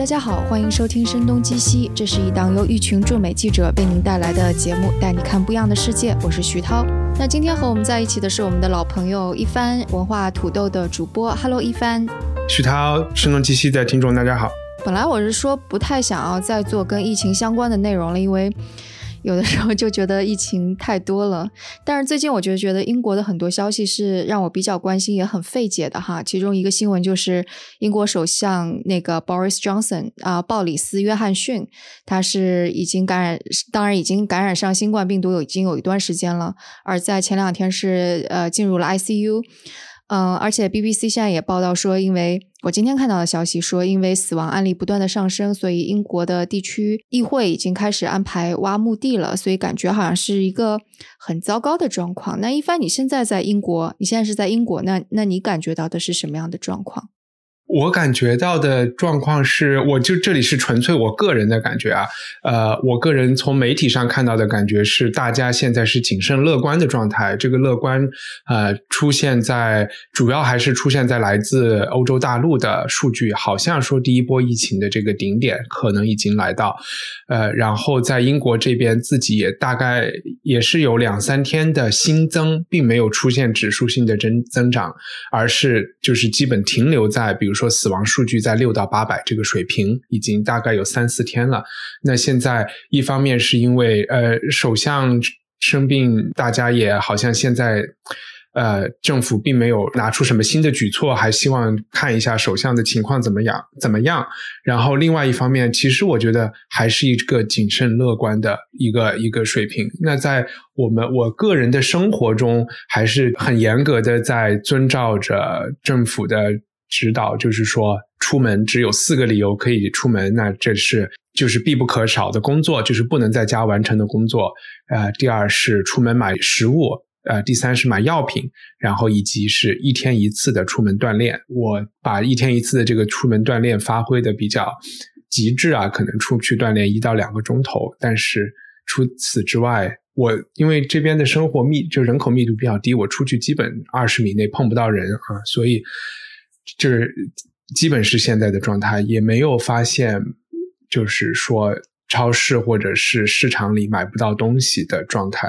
大家好，欢迎收听《声东击西》，这是一档由一群驻美记者为您带来的节目，带你看不一样的世界。我是徐涛。那今天和我们在一起的是我们的老朋友一帆文化土豆的主播，Hello 一帆。徐涛，《声东击西》的听众大家好。本来我是说不太想要再做跟疫情相关的内容了，因为。有的时候就觉得疫情太多了，但是最近我就觉得英国的很多消息是让我比较关心，也很费解的哈。其中一个新闻就是英国首相那个 Boris Johnson 啊，鲍里斯·约翰逊，他是已经感染，当然已经感染上新冠病毒有已经有一段时间了，而在前两天是呃进入了 ICU。嗯，而且 BBC 现在也报道说，因为我今天看到的消息说，因为死亡案例不断的上升，所以英国的地区议会已经开始安排挖墓地了，所以感觉好像是一个很糟糕的状况。那一帆，你现在在英国，你现在是在英国，那那你感觉到的是什么样的状况？我感觉到的状况是，我就这里是纯粹我个人的感觉啊，呃，我个人从媒体上看到的感觉是，大家现在是谨慎乐观的状态。这个乐观，呃，出现在主要还是出现在来自欧洲大陆的数据，好像说第一波疫情的这个顶点可能已经来到，呃，然后在英国这边自己也大概也是有两三天的新增，并没有出现指数性的增增长，而是就是基本停留在比如说。说死亡数据在六到八百这个水平，已经大概有三四天了。那现在一方面是因为呃首相生病，大家也好像现在呃政府并没有拿出什么新的举措，还希望看一下首相的情况怎么样怎么样。然后另外一方面，其实我觉得还是一个谨慎乐观的一个一个水平。那在我们我个人的生活中，还是很严格的在遵照着政府的。指导就是说，出门只有四个理由可以出门，那这是就是必不可少的工作，就是不能在家完成的工作。呃，第二是出门买食物，呃，第三是买药品，然后以及是一天一次的出门锻炼。我把一天一次的这个出门锻炼发挥的比较极致啊，可能出去锻炼一到两个钟头。但是除此之外，我因为这边的生活密就人口密度比较低，我出去基本二十米内碰不到人啊，所以。就是基本是现在的状态，也没有发现，就是说超市或者是市场里买不到东西的状态。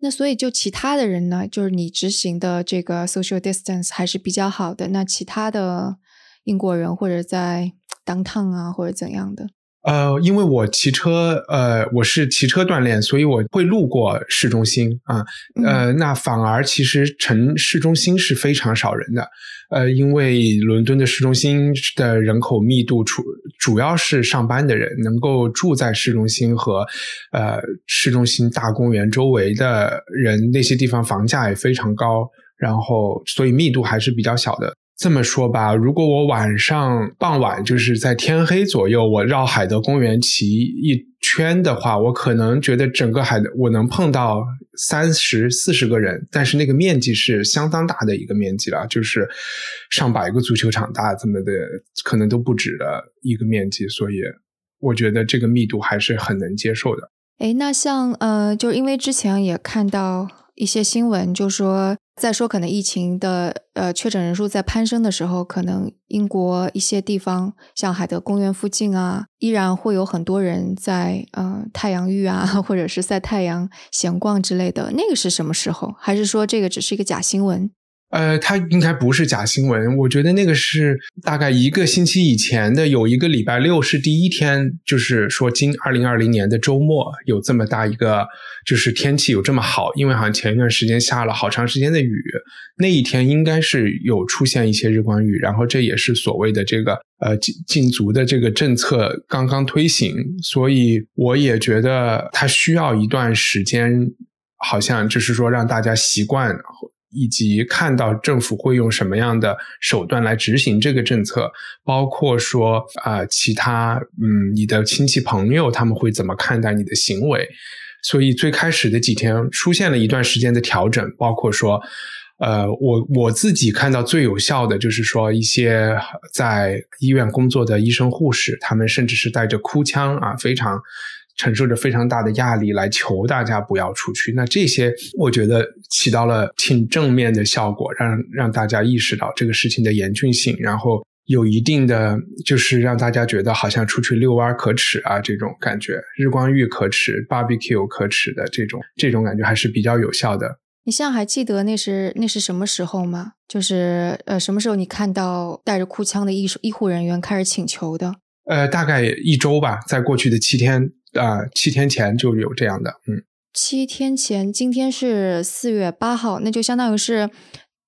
那所以就其他的人呢，就是你执行的这个 social distance 还是比较好的。那其他的英国人或者在 downtown 啊或者怎样的？呃，因为我骑车，呃，我是骑车锻炼，所以我会路过市中心啊。呃，那反而其实城市中心是非常少人的。呃，因为伦敦的市中心的人口密度主主要是上班的人，能够住在市中心和呃市中心大公园周围的人，那些地方房价也非常高，然后所以密度还是比较小的。这么说吧，如果我晚上傍晚就是在天黑左右，我绕海德公园骑一圈的话，我可能觉得整个海德我能碰到三十四十个人，但是那个面积是相当大的一个面积了，就是上百个足球场大这么的，可能都不止的一个面积，所以我觉得这个密度还是很能接受的。哎，那像呃，就因为之前也看到一些新闻，就说。再说，可能疫情的呃确诊人数在攀升的时候，可能英国一些地方，像海德公园附近啊，依然会有很多人在呃太阳浴啊，或者是晒太阳、闲逛之类的。那个是什么时候？还是说这个只是一个假新闻？呃，它应该不是假新闻。我觉得那个是大概一个星期以前的，有一个礼拜六是第一天，就是说今二零二零年的周末有这么大一个，就是天气有这么好，因为好像前一段时间下了好长时间的雨，那一天应该是有出现一些日光浴，然后这也是所谓的这个呃禁禁足的这个政策刚刚推行，所以我也觉得它需要一段时间，好像就是说让大家习惯。以及看到政府会用什么样的手段来执行这个政策，包括说啊，其他嗯，你的亲戚朋友他们会怎么看待你的行为？所以最开始的几天出现了一段时间的调整，包括说，呃，我我自己看到最有效的就是说，一些在医院工作的医生护士，他们甚至是带着哭腔啊，非常。承受着非常大的压力来求大家不要出去，那这些我觉得起到了挺正面的效果，让让大家意识到这个事情的严峻性，然后有一定的，就是让大家觉得好像出去遛弯可耻啊这种感觉，日光浴可耻，barbecue 可耻的这种这种感觉还是比较有效的。你现在还记得那是那是什么时候吗？就是呃什么时候你看到带着哭腔的医医护人员开始请求的？呃，大概一周吧，在过去的七天啊，七天前就有这样的，嗯，七天前，今天是四月八号，那就相当于是。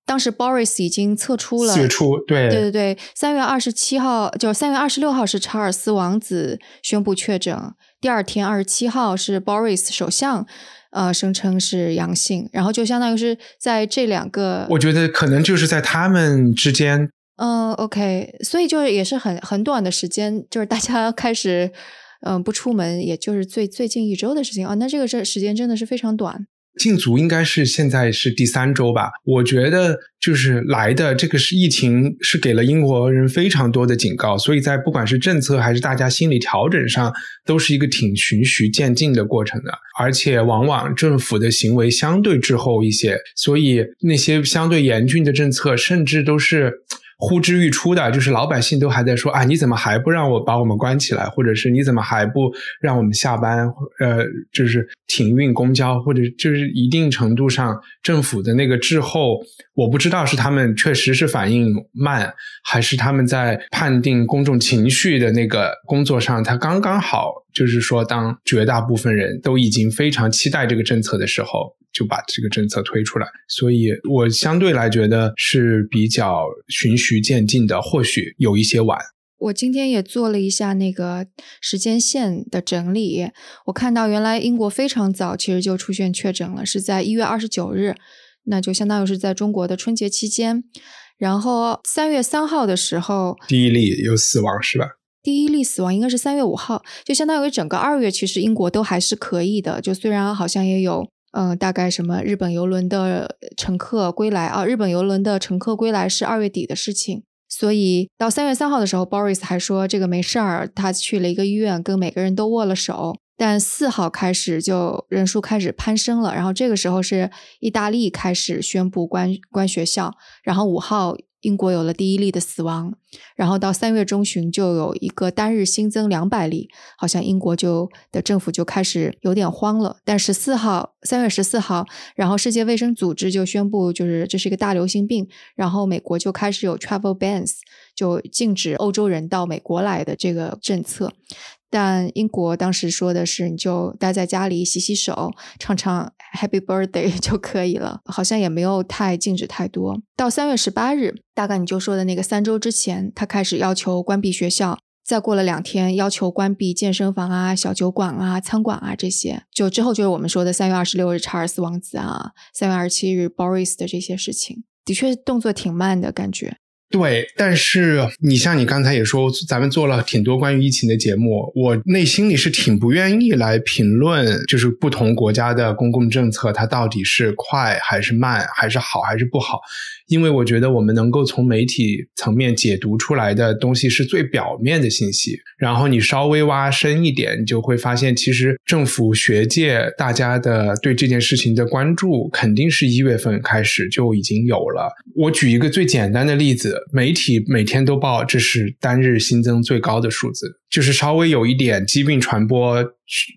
当时 Boris 已经测出了四月初，对对对对，三月二十七号，就三月二十六号是查尔斯王子宣布确诊，第二天二十七号是 Boris 首相，呃，声称是阳性，然后就相当于是在这两个，我觉得可能就是在他们之间，嗯，OK，所以就是也是很很短的时间，就是大家开始嗯不出门，也就是最最近一周的事情啊，那这个这时间真的是非常短。禁足应该是现在是第三周吧？我觉得就是来的这个是疫情，是给了英国人非常多的警告，所以在不管是政策还是大家心理调整上，都是一个挺循序渐进的过程的。而且往往政府的行为相对滞后一些，所以那些相对严峻的政策，甚至都是。呼之欲出的，就是老百姓都还在说啊，你怎么还不让我把我们关起来，或者是你怎么还不让我们下班？呃，就是停运公交，或者就是一定程度上政府的那个滞后，我不知道是他们确实是反应慢，还是他们在判定公众情绪的那个工作上，他刚刚好，就是说当绝大部分人都已经非常期待这个政策的时候。就把这个政策推出来，所以我相对来觉得是比较循序渐进的，或许有一些晚。我今天也做了一下那个时间线的整理，我看到原来英国非常早其实就出现确诊了，是在一月二十九日，那就相当于是在中国的春节期间。然后三月三号的时候，第一例有死亡是吧？第一例死亡应该是三月五号，就相当于整个二月其实英国都还是可以的，就虽然好像也有。嗯，大概什么日本游轮的乘客归来啊？日本游轮的乘客归来是二月底的事情，所以到三月三号的时候，Boris 还说这个没事儿，他去了一个医院，跟每个人都握了手。但四号开始就人数开始攀升了，然后这个时候是意大利开始宣布关关学校，然后五号。英国有了第一例的死亡，然后到三月中旬就有一个单日新增两百例，好像英国就的政府就开始有点慌了。但十四号，三月十四号，然后世界卫生组织就宣布，就是这是一个大流行病，然后美国就开始有 travel bans，就禁止欧洲人到美国来的这个政策。但英国当时说的是，你就待在家里洗洗手，唱唱 Happy Birthday 就可以了，好像也没有太禁止太多。到三月十八日，大概你就说的那个三周之前，他开始要求关闭学校，再过了两天，要求关闭健身房啊、小酒馆啊、餐馆啊这些。就之后就是我们说的三月二十六日查尔斯王子啊，三月二十七日 Boris 的这些事情，的确动作挺慢的感觉。对，但是你像你刚才也说，咱们做了挺多关于疫情的节目，我内心里是挺不愿意来评论，就是不同国家的公共政策，它到底是快还是慢，还是好还是不好。因为我觉得我们能够从媒体层面解读出来的东西是最表面的信息，然后你稍微挖深一点，你就会发现，其实政府、学界大家的对这件事情的关注，肯定是一月份开始就已经有了。我举一个最简单的例子，媒体每天都报这是单日新增最高的数字，就是稍微有一点疾病传播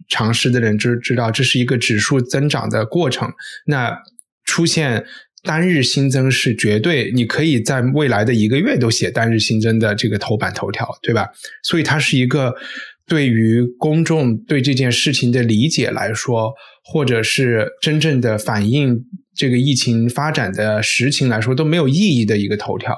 常识的人就知道，这是一个指数增长的过程。那出现。单日新增是绝对，你可以在未来的一个月都写单日新增的这个头版头条，对吧？所以它是一个对于公众对这件事情的理解来说，或者是真正的反映这个疫情发展的实情来说都没有意义的一个头条。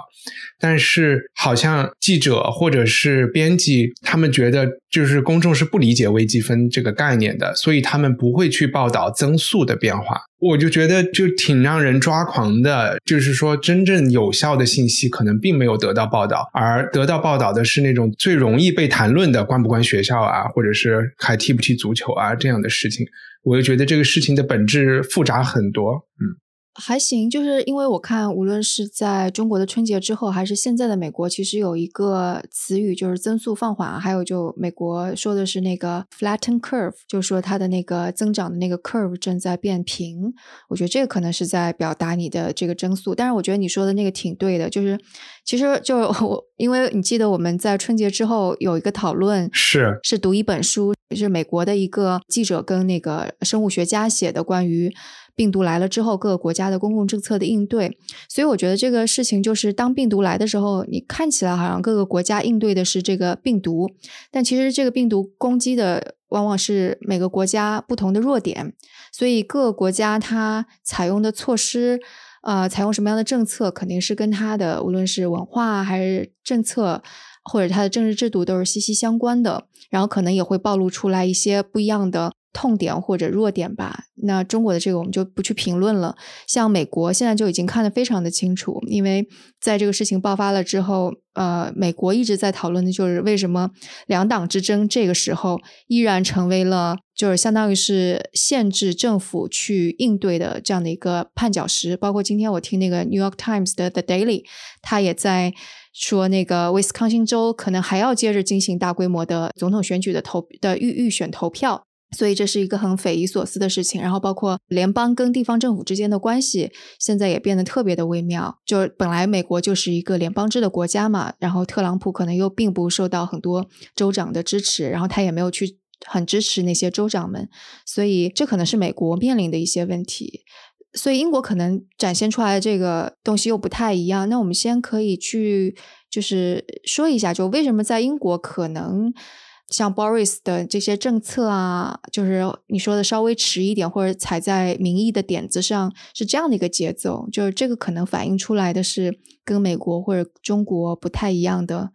但是，好像记者或者是编辑，他们觉得就是公众是不理解微积分这个概念的，所以他们不会去报道增速的变化。我就觉得就挺让人抓狂的，就是说真正有效的信息可能并没有得到报道，而得到报道的是那种最容易被谈论的关不关学校啊，或者是还踢不踢足球啊这样的事情。我就觉得这个事情的本质复杂很多，嗯。还行，就是因为我看，无论是在中国的春节之后，还是现在的美国，其实有一个词语就是增速放缓，还有就美国说的是那个 flatten curve，就是说它的那个增长的那个 curve 正在变平。我觉得这个可能是在表达你的这个增速，但是我觉得你说的那个挺对的，就是其实就我，因为你记得我们在春节之后有一个讨论，是是读一本书，是美国的一个记者跟那个生物学家写的关于。病毒来了之后，各个国家的公共政策的应对，所以我觉得这个事情就是，当病毒来的时候，你看起来好像各个国家应对的是这个病毒，但其实这个病毒攻击的往往是每个国家不同的弱点，所以各个国家它采用的措施，呃，采用什么样的政策，肯定是跟它的无论是文化还是政策，或者它的政治制度都是息息相关的，然后可能也会暴露出来一些不一样的。痛点或者弱点吧，那中国的这个我们就不去评论了。像美国现在就已经看得非常的清楚，因为在这个事情爆发了之后，呃，美国一直在讨论的就是为什么两党之争这个时候依然成为了就是相当于是限制政府去应对的这样的一个绊脚石。包括今天我听那个 New York Times 的 The Daily，他也在说那个威斯康星州可能还要接着进行大规模的总统选举的投的预预选投票。所以这是一个很匪夷所思的事情，然后包括联邦跟地方政府之间的关系，现在也变得特别的微妙。就本来美国就是一个联邦制的国家嘛，然后特朗普可能又并不受到很多州长的支持，然后他也没有去很支持那些州长们，所以这可能是美国面临的一些问题。所以英国可能展现出来的这个东西又不太一样。那我们先可以去就是说一下，就为什么在英国可能。像 Boris 的这些政策啊，就是你说的稍微迟一点，或者踩在民意的点子上，是这样的一个节奏。就是这个可能反映出来的是跟美国或者中国不太一样的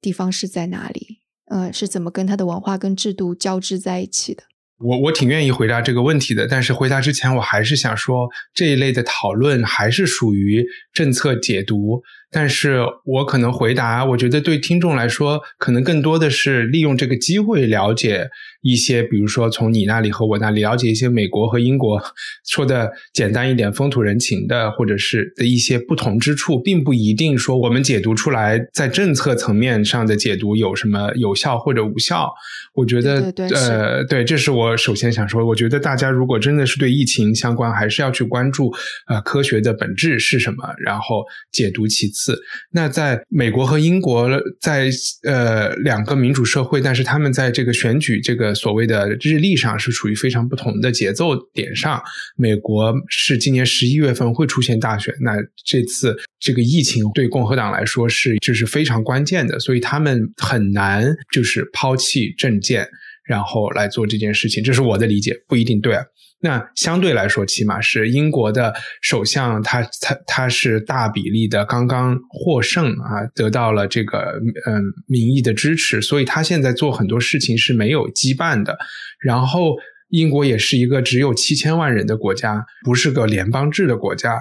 地方是在哪里？呃，是怎么跟它的文化跟制度交织在一起的？我我挺愿意回答这个问题的，但是回答之前，我还是想说这一类的讨论还是属于政策解读。但是我可能回答，我觉得对听众来说，可能更多的是利用这个机会了解一些，比如说从你那里和我那里了解一些美国和英国说的简单一点风土人情的，或者是的一些不同之处，并不一定说我们解读出来在政策层面上的解读有什么有效或者无效。我觉得，呃，对，这是我首先想说。我觉得大家如果真的是对疫情相关，还是要去关注呃科学的本质是什么，然后解读其。次，那在美国和英国，在呃两个民主社会，但是他们在这个选举这个所谓的日历上是处于非常不同的节奏点上。美国是今年十一月份会出现大选，那这次这个疫情对共和党来说是就是非常关键的，所以他们很难就是抛弃政见，然后来做这件事情。这是我的理解，不一定对。那相对来说，起码是英国的首相，他他他是大比例的刚刚获胜啊，得到了这个嗯民意的支持，所以他现在做很多事情是没有羁绊的。然后，英国也是一个只有七千万人的国家，不是个联邦制的国家，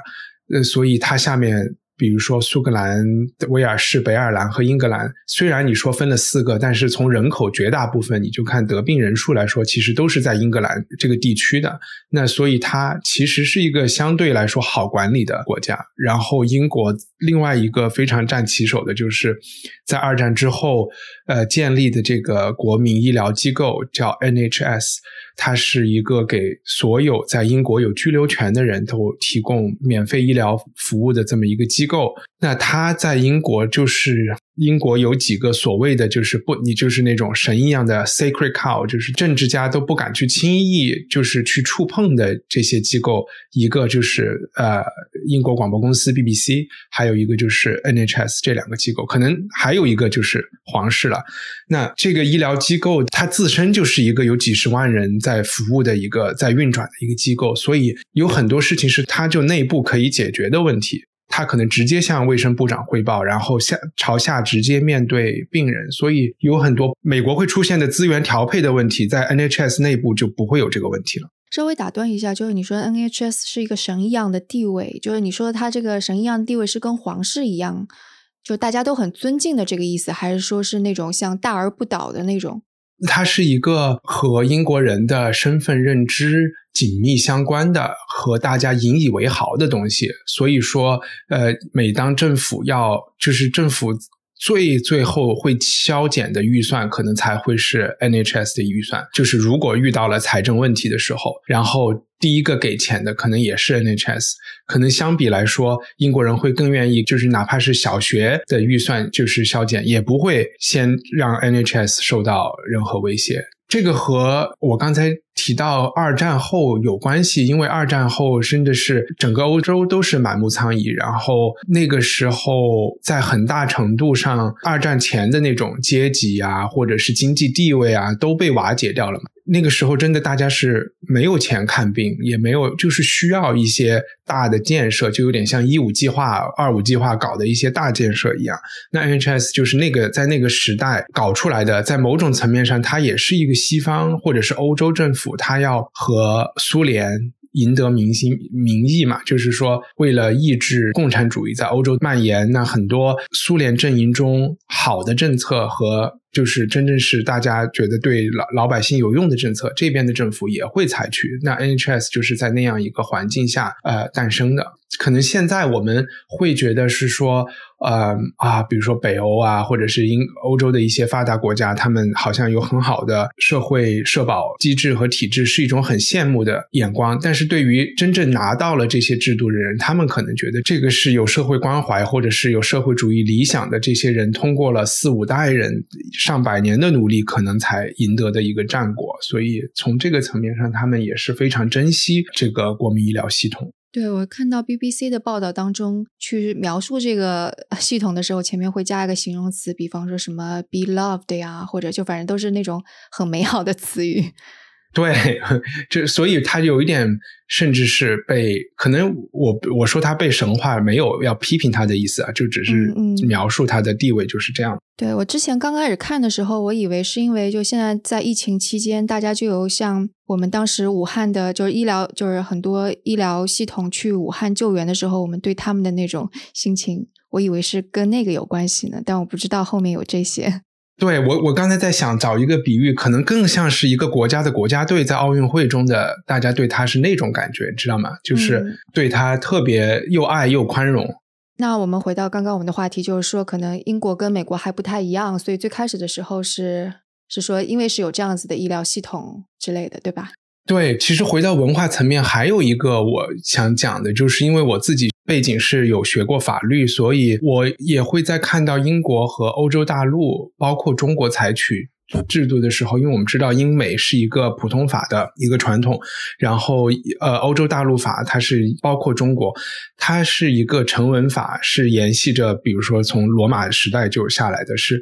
呃，所以他下面。比如说苏格兰、威尔士、北爱尔兰和英格兰，虽然你说分了四个，但是从人口绝大部分，你就看得病人数来说，其实都是在英格兰这个地区的。那所以它其实是一个相对来说好管理的国家。然后英国另外一个非常占旗手的就是在二战之后，呃建立的这个国民医疗机构叫 NHS。它是一个给所有在英国有居留权的人都提供免费医疗服务的这么一个机构。那它在英国就是英国有几个所谓的就是不，你就是那种神一样的 sacred cow，就是政治家都不敢去轻易就是去触碰的这些机构。一个就是呃英国广播公司 BBC，还有一个就是 NHS 这两个机构，可能还有一个就是皇室了。那这个医疗机构它自身就是一个有几十万人。在服务的一个在运转的一个机构，所以有很多事情是它就内部可以解决的问题，它可能直接向卫生部长汇报，然后下朝下直接面对病人，所以有很多美国会出现的资源调配的问题，在 NHS 内部就不会有这个问题了。稍微打断一下，就是你说 NHS 是一个神一样的地位，就是你说它这个神一样的地位是跟皇室一样，就大家都很尊敬的这个意思，还是说是那种像大而不倒的那种？它是一个和英国人的身份认知紧密相关的、和大家引以为豪的东西。所以说，呃，每当政府要就是政府。最最后会削减的预算，可能才会是 NHS 的预算。就是如果遇到了财政问题的时候，然后第一个给钱的可能也是 NHS。可能相比来说，英国人会更愿意，就是哪怕是小学的预算就是削减，也不会先让 NHS 受到任何威胁。这个和我刚才提到二战后有关系，因为二战后甚至是整个欧洲都是满目疮痍，然后那个时候在很大程度上，二战前的那种阶级啊，或者是经济地位啊，都被瓦解掉了嘛。那个时候真的大家是没有钱看病，也没有，就是需要一些大的建设，就有点像一五计划、二五计划搞的一些大建设一样。那 NHS 就是那个在那个时代搞出来的，在某种层面上，它也是一个西方或者是欧洲政府，它要和苏联赢得民心民意嘛，就是说为了抑制共产主义在欧洲蔓延，那很多苏联阵营中好的政策和。就是真正是大家觉得对老老百姓有用的政策，这边的政府也会采取。那 NHS 就是在那样一个环境下呃诞生的。可能现在我们会觉得是说。呃啊，比如说北欧啊，或者是英欧洲的一些发达国家，他们好像有很好的社会社保机制和体制，是一种很羡慕的眼光。但是对于真正拿到了这些制度的人，他们可能觉得这个是有社会关怀或者是有社会主义理想的这些人，通过了四五代人上百年的努力，可能才赢得的一个战果。所以从这个层面上，他们也是非常珍惜这个国民医疗系统。对，我看到 BBC 的报道当中，去描述这个 系统的时候，前面会加一个形容词，比方说什么 “be loved” 呀，或者就反正都是那种很美好的词语。对，这所以他有一点，甚至是被可能我我说他被神话，没有要批评他的意思啊，就只是描述他的地位就是这样。对我之前刚开始看的时候，我以为是因为就现在在疫情期间，大家就有像我们当时武汉的，就是医疗，就是很多医疗系统去武汉救援的时候，我们对他们的那种心情，我以为是跟那个有关系呢，但我不知道后面有这些。对我，我刚才在想找一个比喻，可能更像是一个国家的国家队在奥运会中的，大家对他是那种感觉，知道吗？就是对他特别又爱又宽容。那我们回到刚刚我们的话题，就是说，可能英国跟美国还不太一样，所以最开始的时候是是说，因为是有这样子的医疗系统之类的，对吧？对，其实回到文化层面，还有一个我想讲的，就是因为我自己背景是有学过法律，所以我也会在看到英国和欧洲大陆，包括中国采取制度的时候，因为我们知道英美是一个普通法的一个传统，然后呃，欧洲大陆法它是包括中国，它是一个成文法，是沿袭着比如说从罗马时代就下来的，是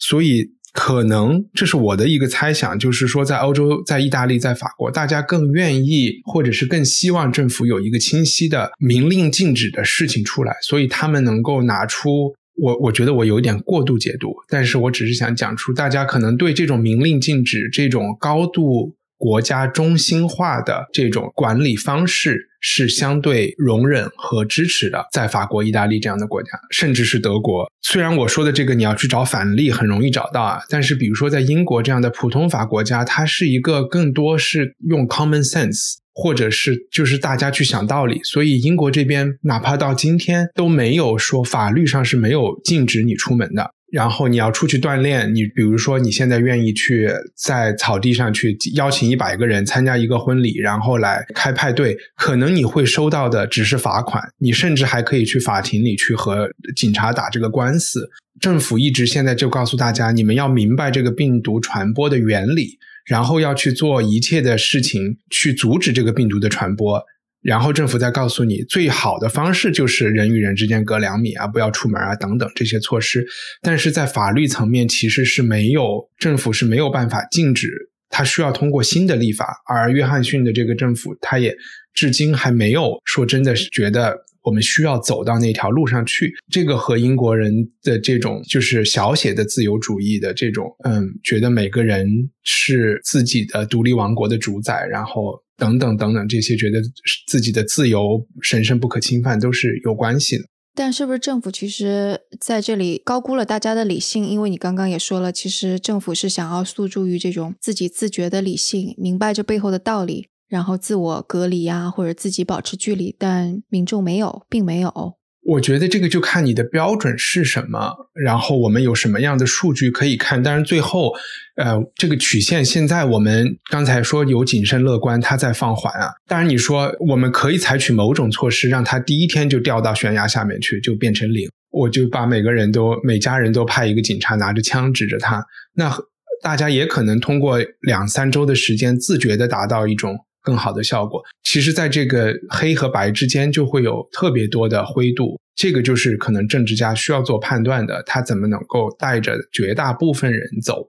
所以。可能这是我的一个猜想，就是说，在欧洲、在意大利、在法国，大家更愿意，或者是更希望政府有一个清晰的明令禁止的事情出来，所以他们能够拿出我，我觉得我有点过度解读，但是我只是想讲出，大家可能对这种明令禁止、这种高度。国家中心化的这种管理方式是相对容忍和支持的，在法国、意大利这样的国家，甚至是德国。虽然我说的这个你要去找反例很容易找到啊，但是比如说在英国这样的普通法国家，它是一个更多是用 common sense，或者是就是大家去想道理。所以英国这边哪怕到今天都没有说法律上是没有禁止你出门的。然后你要出去锻炼，你比如说你现在愿意去在草地上去邀请一百个人参加一个婚礼，然后来开派对，可能你会收到的只是罚款，你甚至还可以去法庭里去和警察打这个官司。政府一直现在就告诉大家，你们要明白这个病毒传播的原理，然后要去做一切的事情去阻止这个病毒的传播。然后政府再告诉你，最好的方式就是人与人之间隔两米啊，不要出门啊，等等这些措施。但是在法律层面，其实是没有政府是没有办法禁止，它需要通过新的立法。而约翰逊的这个政府，他也至今还没有说真的是觉得我们需要走到那条路上去。这个和英国人的这种就是小写的自由主义的这种，嗯，觉得每个人是自己的独立王国的主宰，然后。等等等等，这些觉得自己的自由神圣不可侵犯，都是有关系的。但是不是政府其实在这里高估了大家的理性？因为你刚刚也说了，其实政府是想要诉诸于这种自己自觉的理性，明白这背后的道理，然后自我隔离呀，或者自己保持距离，但民众没有，并没有。我觉得这个就看你的标准是什么，然后我们有什么样的数据可以看。当然，最后，呃，这个曲线现在我们刚才说有谨慎乐观，它在放缓啊。当然，你说我们可以采取某种措施，让它第一天就掉到悬崖下面去，就变成零。我就把每个人都每家人都派一个警察拿着枪指着他，那大家也可能通过两三周的时间自觉的达到一种。更好的效果，其实，在这个黑和白之间就会有特别多的灰度，这个就是可能政治家需要做判断的，他怎么能够带着绝大部分人走，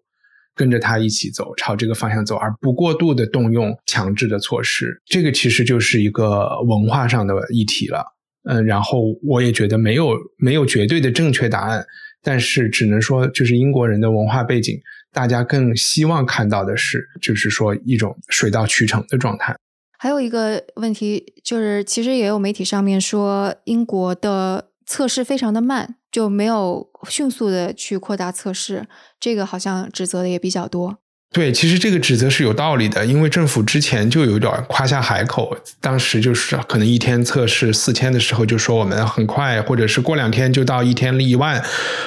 跟着他一起走，朝这个方向走，而不过度的动用强制的措施，这个其实就是一个文化上的议题了。嗯，然后我也觉得没有没有绝对的正确答案，但是只能说，就是英国人的文化背景。大家更希望看到的是，就是说一种水到渠成的状态。还有一个问题就是，其实也有媒体上面说，英国的测试非常的慢，就没有迅速的去扩大测试，这个好像指责的也比较多。对，其实这个指责是有道理的，因为政府之前就有点夸下海口，当时就是可能一天测试四千的时候，就说我们很快，或者是过两天就到一天一万，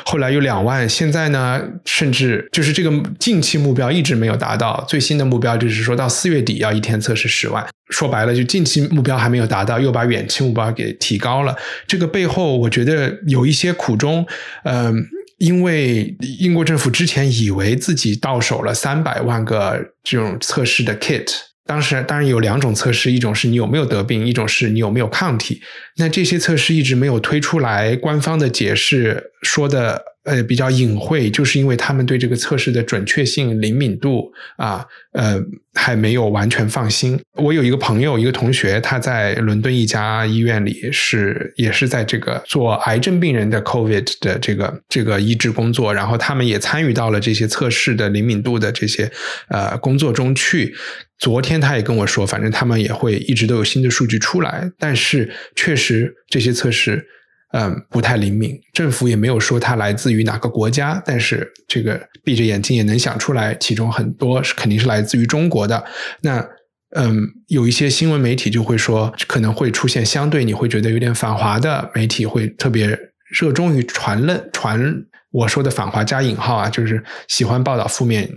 后来有两万，现在呢，甚至就是这个近期目标一直没有达到，最新的目标就是说到四月底要一天测试十万，说白了就近期目标还没有达到，又把远期目标给提高了，这个背后我觉得有一些苦衷，嗯。因为英国政府之前以为自己到手了三百万个这种测试的 kit，当时当然有两种测试，一种是你有没有得病，一种是你有没有抗体。那这些测试一直没有推出来，官方的解释说的。呃，比较隐晦，就是因为他们对这个测试的准确性、灵敏度啊，呃，还没有完全放心。我有一个朋友，一个同学，他在伦敦一家医院里是，也是在这个做癌症病人的 COVID 的这个这个医治工作，然后他们也参与到了这些测试的灵敏度的这些呃工作中去。昨天他也跟我说，反正他们也会一直都有新的数据出来，但是确实这些测试。嗯，不太灵敏，政府也没有说它来自于哪个国家，但是这个闭着眼睛也能想出来，其中很多是肯定是来自于中国的。那嗯，有一些新闻媒体就会说，可能会出现相对你会觉得有点反华的媒体，会特别热衷于传论传我说的反华加引号啊，就是喜欢报道负面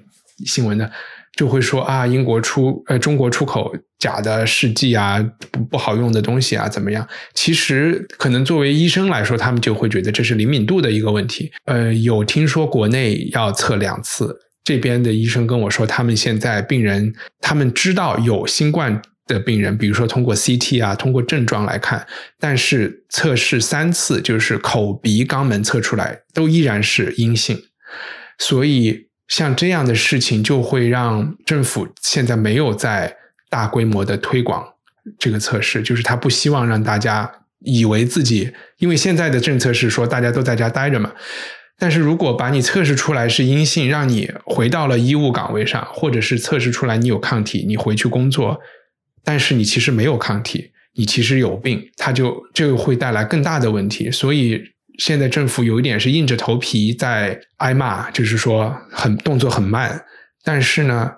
新闻的。就会说啊，英国出呃中国出口假的试剂啊，不不好用的东西啊，怎么样？其实可能作为医生来说，他们就会觉得这是灵敏度的一个问题。呃，有听说国内要测两次，这边的医生跟我说，他们现在病人他们知道有新冠的病人，比如说通过 CT 啊，通过症状来看，但是测试三次，就是口鼻肛门测出来都依然是阴性，所以。像这样的事情就会让政府现在没有在大规模的推广这个测试，就是他不希望让大家以为自己，因为现在的政策是说大家都在家待着嘛。但是如果把你测试出来是阴性，让你回到了医务岗位上，或者是测试出来你有抗体，你回去工作，但是你其实没有抗体，你其实有病，它就这个会带来更大的问题，所以。现在政府有一点是硬着头皮在挨骂，就是说很动作很慢。但是呢，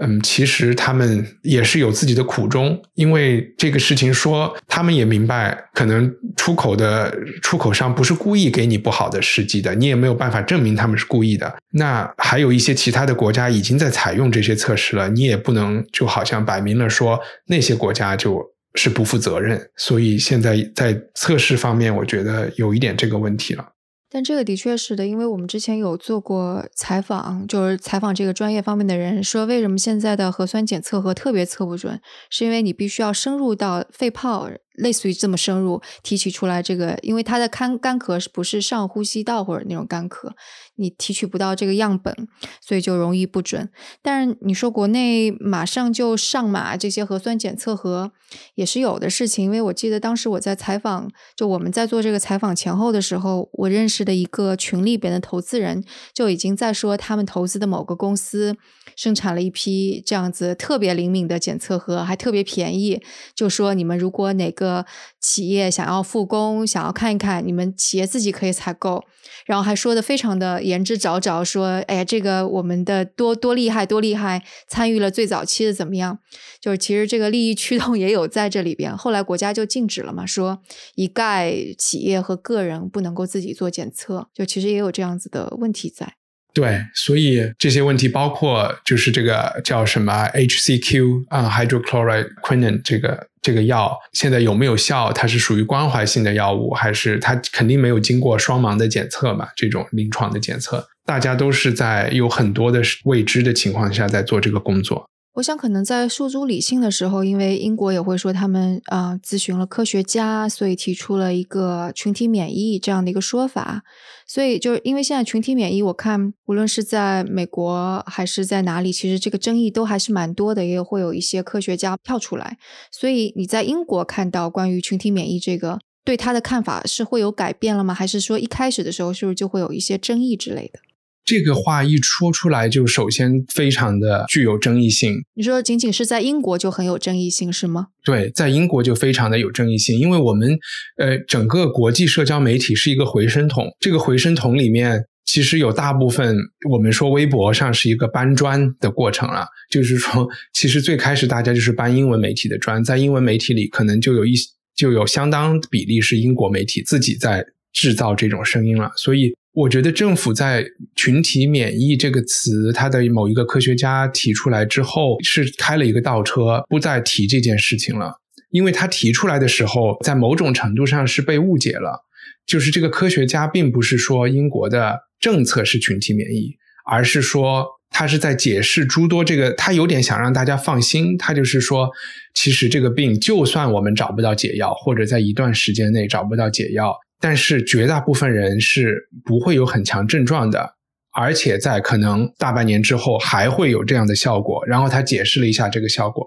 嗯，其实他们也是有自己的苦衷，因为这个事情说他们也明白，可能出口的出口商不是故意给你不好的试剂的，你也没有办法证明他们是故意的。那还有一些其他的国家已经在采用这些测试了，你也不能就好像摆明了说那些国家就。是不负责任，所以现在在测试方面，我觉得有一点这个问题了。但这个的确是的，因为我们之前有做过采访，就是采访这个专业方面的人，说为什么现在的核酸检测和特别测不准，是因为你必须要深入到肺泡。类似于这么深入提取出来这个，因为它的干干咳是不是上呼吸道或者那种干咳，你提取不到这个样本，所以就容易不准。但是你说国内马上就上马这些核酸检测盒也是有的事情，因为我记得当时我在采访，就我们在做这个采访前后的时候，我认识的一个群里边的投资人就已经在说，他们投资的某个公司生产了一批这样子特别灵敏的检测盒，还特别便宜，就说你们如果哪个。个企业想要复工，想要看一看你们企业自己可以采购，然后还说的非常的言之凿凿，说哎呀这个我们的多多厉害多厉害，参与了最早期的怎么样？就是其实这个利益驱动也有在这里边。后来国家就禁止了嘛，说一概企业和个人不能够自己做检测，就其实也有这样子的问题在。对，所以这些问题包括就是这个叫什么 HCQ 啊，hydrochloricquinone 这个这个药现在有没有效？它是属于关怀性的药物，还是它肯定没有经过双盲的检测嘛？这种临床的检测，大家都是在有很多的未知的情况下在做这个工作。我想，可能在诉诸理性的时候，因为英国也会说他们啊咨询了科学家，所以提出了一个群体免疫这样的一个说法。所以，就是因为现在群体免疫，我看无论是在美国还是在哪里，其实这个争议都还是蛮多的，也会有一些科学家跳出来。所以你在英国看到关于群体免疫这个，对他的看法是会有改变了吗？还是说一开始的时候是不是就会有一些争议之类的？这个话一说出来，就首先非常的具有争议性。你说仅仅是在英国就很有争议性是吗？对，在英国就非常的有争议性，因为我们呃整个国际社交媒体是一个回声筒，这个回声筒里面其实有大部分我们说微博上是一个搬砖的过程了，就是说其实最开始大家就是搬英文媒体的砖，在英文媒体里可能就有一就有相当比例是英国媒体自己在制造这种声音了，所以。我觉得政府在“群体免疫”这个词，它的某一个科学家提出来之后，是开了一个倒车，不再提这件事情了。因为他提出来的时候，在某种程度上是被误解了，就是这个科学家并不是说英国的政策是群体免疫，而是说他是在解释诸多这个，他有点想让大家放心，他就是说，其实这个病就算我们找不到解药，或者在一段时间内找不到解药。但是绝大部分人是不会有很强症状的，而且在可能大半年之后还会有这样的效果。然后他解释了一下这个效果，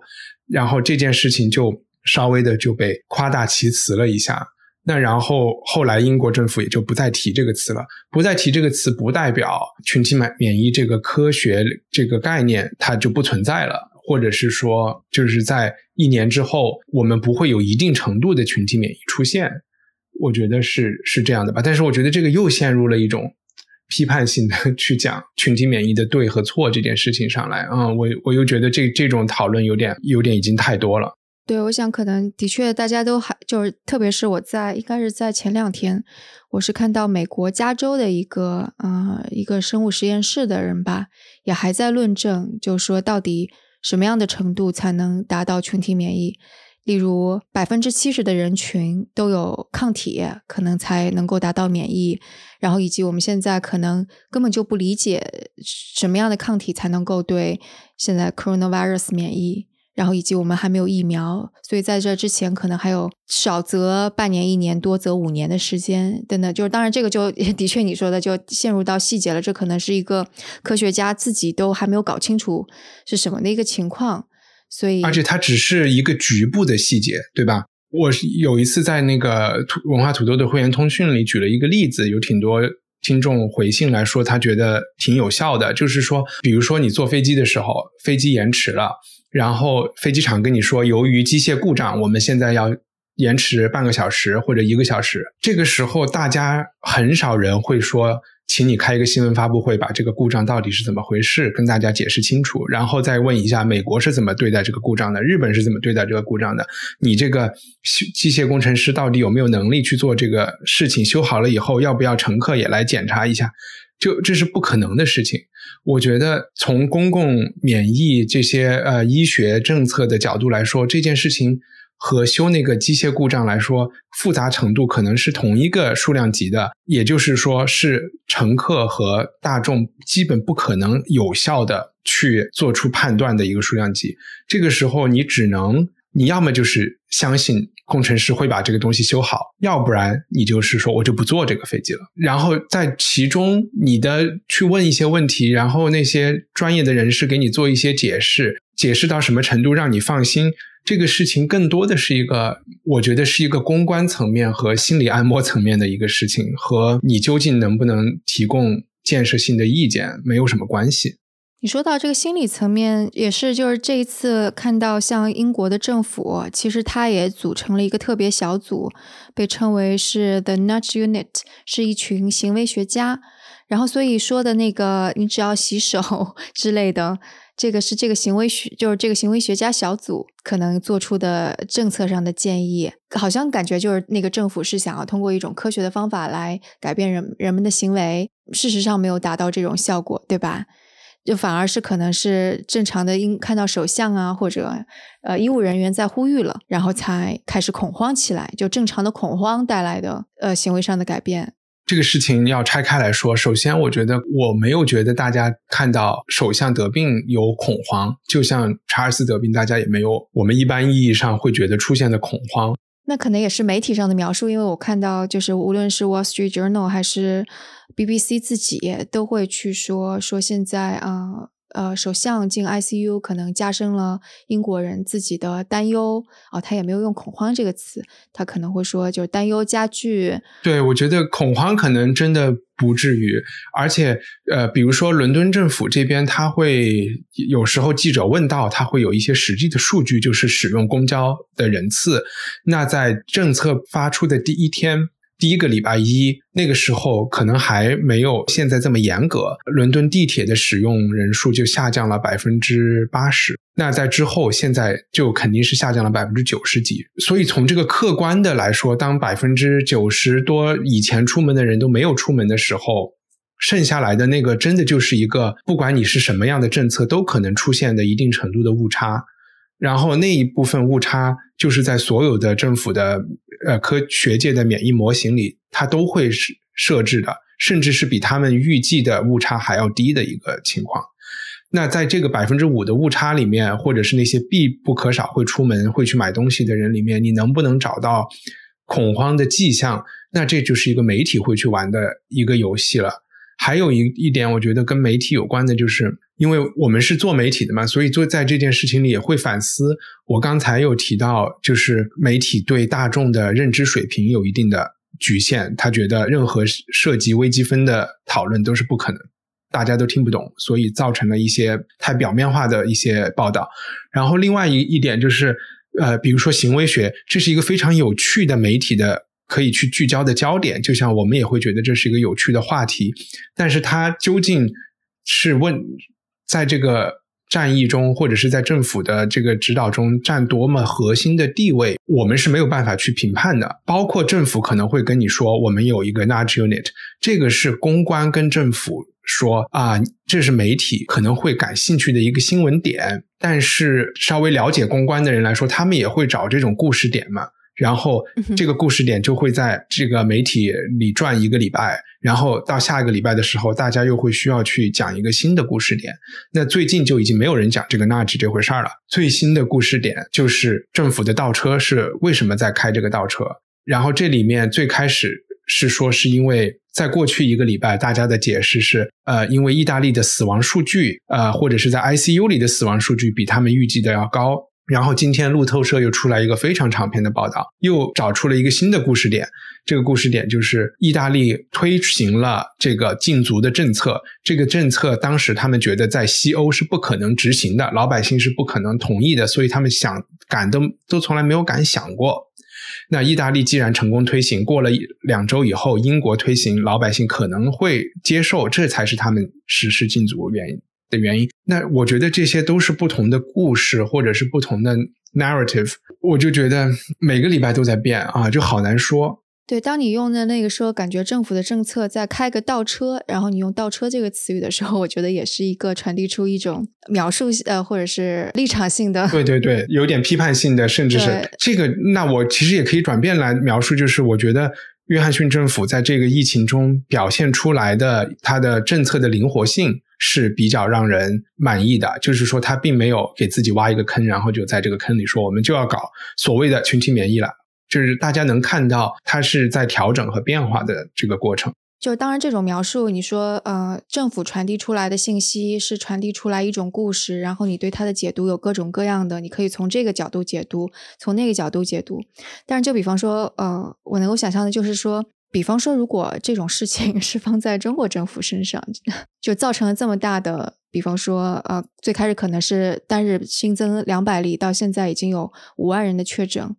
然后这件事情就稍微的就被夸大其词了一下。那然后后来英国政府也就不再提这个词了，不再提这个词，不代表群体免免疫这个科学这个概念它就不存在了，或者是说就是在一年之后我们不会有一定程度的群体免疫出现。我觉得是是这样的吧，但是我觉得这个又陷入了一种批判性的 去讲群体免疫的对和错这件事情上来啊，我我又觉得这这种讨论有点有点已经太多了。对，我想可能的确大家都还就是，特别是我在应该是在前两天，我是看到美国加州的一个呃一个生物实验室的人吧，也还在论证，就是说到底什么样的程度才能达到群体免疫。例如，百分之七十的人群都有抗体，可能才能够达到免疫。然后，以及我们现在可能根本就不理解什么样的抗体才能够对现在 coronavirus 免疫。然后，以及我们还没有疫苗，所以在这之前可能还有少则半年、一年，多则五年的时间等等。就是当然，这个就 的确你说的就陷入到细节了。这可能是一个科学家自己都还没有搞清楚是什么的一个情况。所以，而且它只是一个局部的细节，对吧？我有一次在那个土文化土豆的会员通讯里举了一个例子，有挺多听众回信来说，他觉得挺有效的。就是说，比如说你坐飞机的时候，飞机延迟了，然后飞机场跟你说，由于机械故障，我们现在要延迟半个小时或者一个小时。这个时候，大家很少人会说。请你开一个新闻发布会，把这个故障到底是怎么回事跟大家解释清楚，然后再问一下美国是怎么对待这个故障的，日本是怎么对待这个故障的？你这个机械工程师到底有没有能力去做这个事情？修好了以后，要不要乘客也来检查一下？就这是不可能的事情。我觉得从公共免疫这些呃医学政策的角度来说，这件事情。和修那个机械故障来说，复杂程度可能是同一个数量级的，也就是说，是乘客和大众基本不可能有效的去做出判断的一个数量级。这个时候，你只能，你要么就是相信工程师会把这个东西修好，要不然你就是说我就不坐这个飞机了。然后在其中，你的去问一些问题，然后那些专业的人士给你做一些解释，解释到什么程度让你放心。这个事情更多的是一个，我觉得是一个公关层面和心理按摩层面的一个事情，和你究竟能不能提供建设性的意见没有什么关系。你说到这个心理层面，也是就是这一次看到像英国的政府，其实它也组成了一个特别小组，被称为是 The Nudge Unit，是一群行为学家。然后所以说的那个，你只要洗手 之类的，这个是这个行为学，就是这个行为学家小组可能做出的政策上的建议，好像感觉就是那个政府是想要通过一种科学的方法来改变人人们的行为，事实上没有达到这种效果，对吧？就反而是可能是正常的，因看到首相啊或者呃医务人员在呼吁了，然后才开始恐慌起来。就正常的恐慌带来的呃行为上的改变。这个事情要拆开来说，首先我觉得我没有觉得大家看到首相得病有恐慌，就像查尔斯得病，大家也没有我们一般意义上会觉得出现的恐慌。那可能也是媒体上的描述，因为我看到就是无论是 Wall Street Journal 还是 BBC 自己都会去说说现在啊。呃首相进 ICU 可能加深了英国人自己的担忧哦，他也没有用恐慌这个词，他可能会说就是担忧加剧。对，我觉得恐慌可能真的不至于，而且呃，比如说伦敦政府这边，他会有时候记者问到，他会有一些实际的数据，就是使用公交的人次。那在政策发出的第一天。第一个礼拜一，那个时候可能还没有现在这么严格，伦敦地铁的使用人数就下降了百分之八十。那在之后，现在就肯定是下降了百分之九十几。所以从这个客观的来说，当百分之九十多以前出门的人都没有出门的时候，剩下来的那个真的就是一个，不管你是什么样的政策，都可能出现的一定程度的误差。然后那一部分误差，就是在所有的政府的呃科学界的免疫模型里，它都会是设置的，甚至是比他们预计的误差还要低的一个情况。那在这个百分之五的误差里面，或者是那些必不可少会出门会去买东西的人里面，你能不能找到恐慌的迹象？那这就是一个媒体会去玩的一个游戏了。还有一一点，我觉得跟媒体有关的就是。因为我们是做媒体的嘛，所以做在这件事情里也会反思。我刚才有提到，就是媒体对大众的认知水平有一定的局限，他觉得任何涉及微积分的讨论都是不可能，大家都听不懂，所以造成了一些太表面化的一些报道。然后另外一一点就是，呃，比如说行为学，这是一个非常有趣的媒体的可以去聚焦的焦点，就像我们也会觉得这是一个有趣的话题，但是它究竟是问？在这个战役中，或者是在政府的这个指导中占多么核心的地位，我们是没有办法去评判的。包括政府可能会跟你说，我们有一个 nudge unit，这个是公关跟政府说啊，这是媒体可能会感兴趣的一个新闻点。但是稍微了解公关的人来说，他们也会找这种故事点嘛。然后这个故事点就会在这个媒体里转一个礼拜，然后到下一个礼拜的时候，大家又会需要去讲一个新的故事点。那最近就已经没有人讲这个纳智这回事儿了。最新的故事点就是政府的倒车是为什么在开这个倒车？然后这里面最开始是说是因为在过去一个礼拜，大家的解释是，呃，因为意大利的死亡数据，呃，或者是在 ICU 里的死亡数据比他们预计的要高。然后今天路透社又出来一个非常长篇的报道，又找出了一个新的故事点。这个故事点就是意大利推行了这个禁足的政策。这个政策当时他们觉得在西欧是不可能执行的，老百姓是不可能同意的，所以他们想敢都都从来没有敢想过。那意大利既然成功推行，过了两周以后，英国推行，老百姓可能会接受，这才是他们实施禁足原因。的原因，那我觉得这些都是不同的故事，或者是不同的 narrative。我就觉得每个礼拜都在变啊，就好难说。对，当你用的那个说感觉政府的政策在开个倒车，然后你用倒车这个词语的时候，我觉得也是一个传递出一种描述呃，或者是立场性的。对对对，有点批判性的，甚至是这个。那我其实也可以转变来描述，就是我觉得约翰逊政府在这个疫情中表现出来的他的政策的灵活性。是比较让人满意的，就是说他并没有给自己挖一个坑，然后就在这个坑里说我们就要搞所谓的群体免疫了，就是大家能看到他是在调整和变化的这个过程。就当然这种描述，你说呃政府传递出来的信息是传递出来一种故事，然后你对它的解读有各种各样的，你可以从这个角度解读，从那个角度解读。但是就比方说呃我能够想象的就是说。比方说，如果这种事情 是放在中国政府身上，就造成了这么大的比方说，呃，最开始可能是单日新增两百例，到现在已经有五万人的确诊，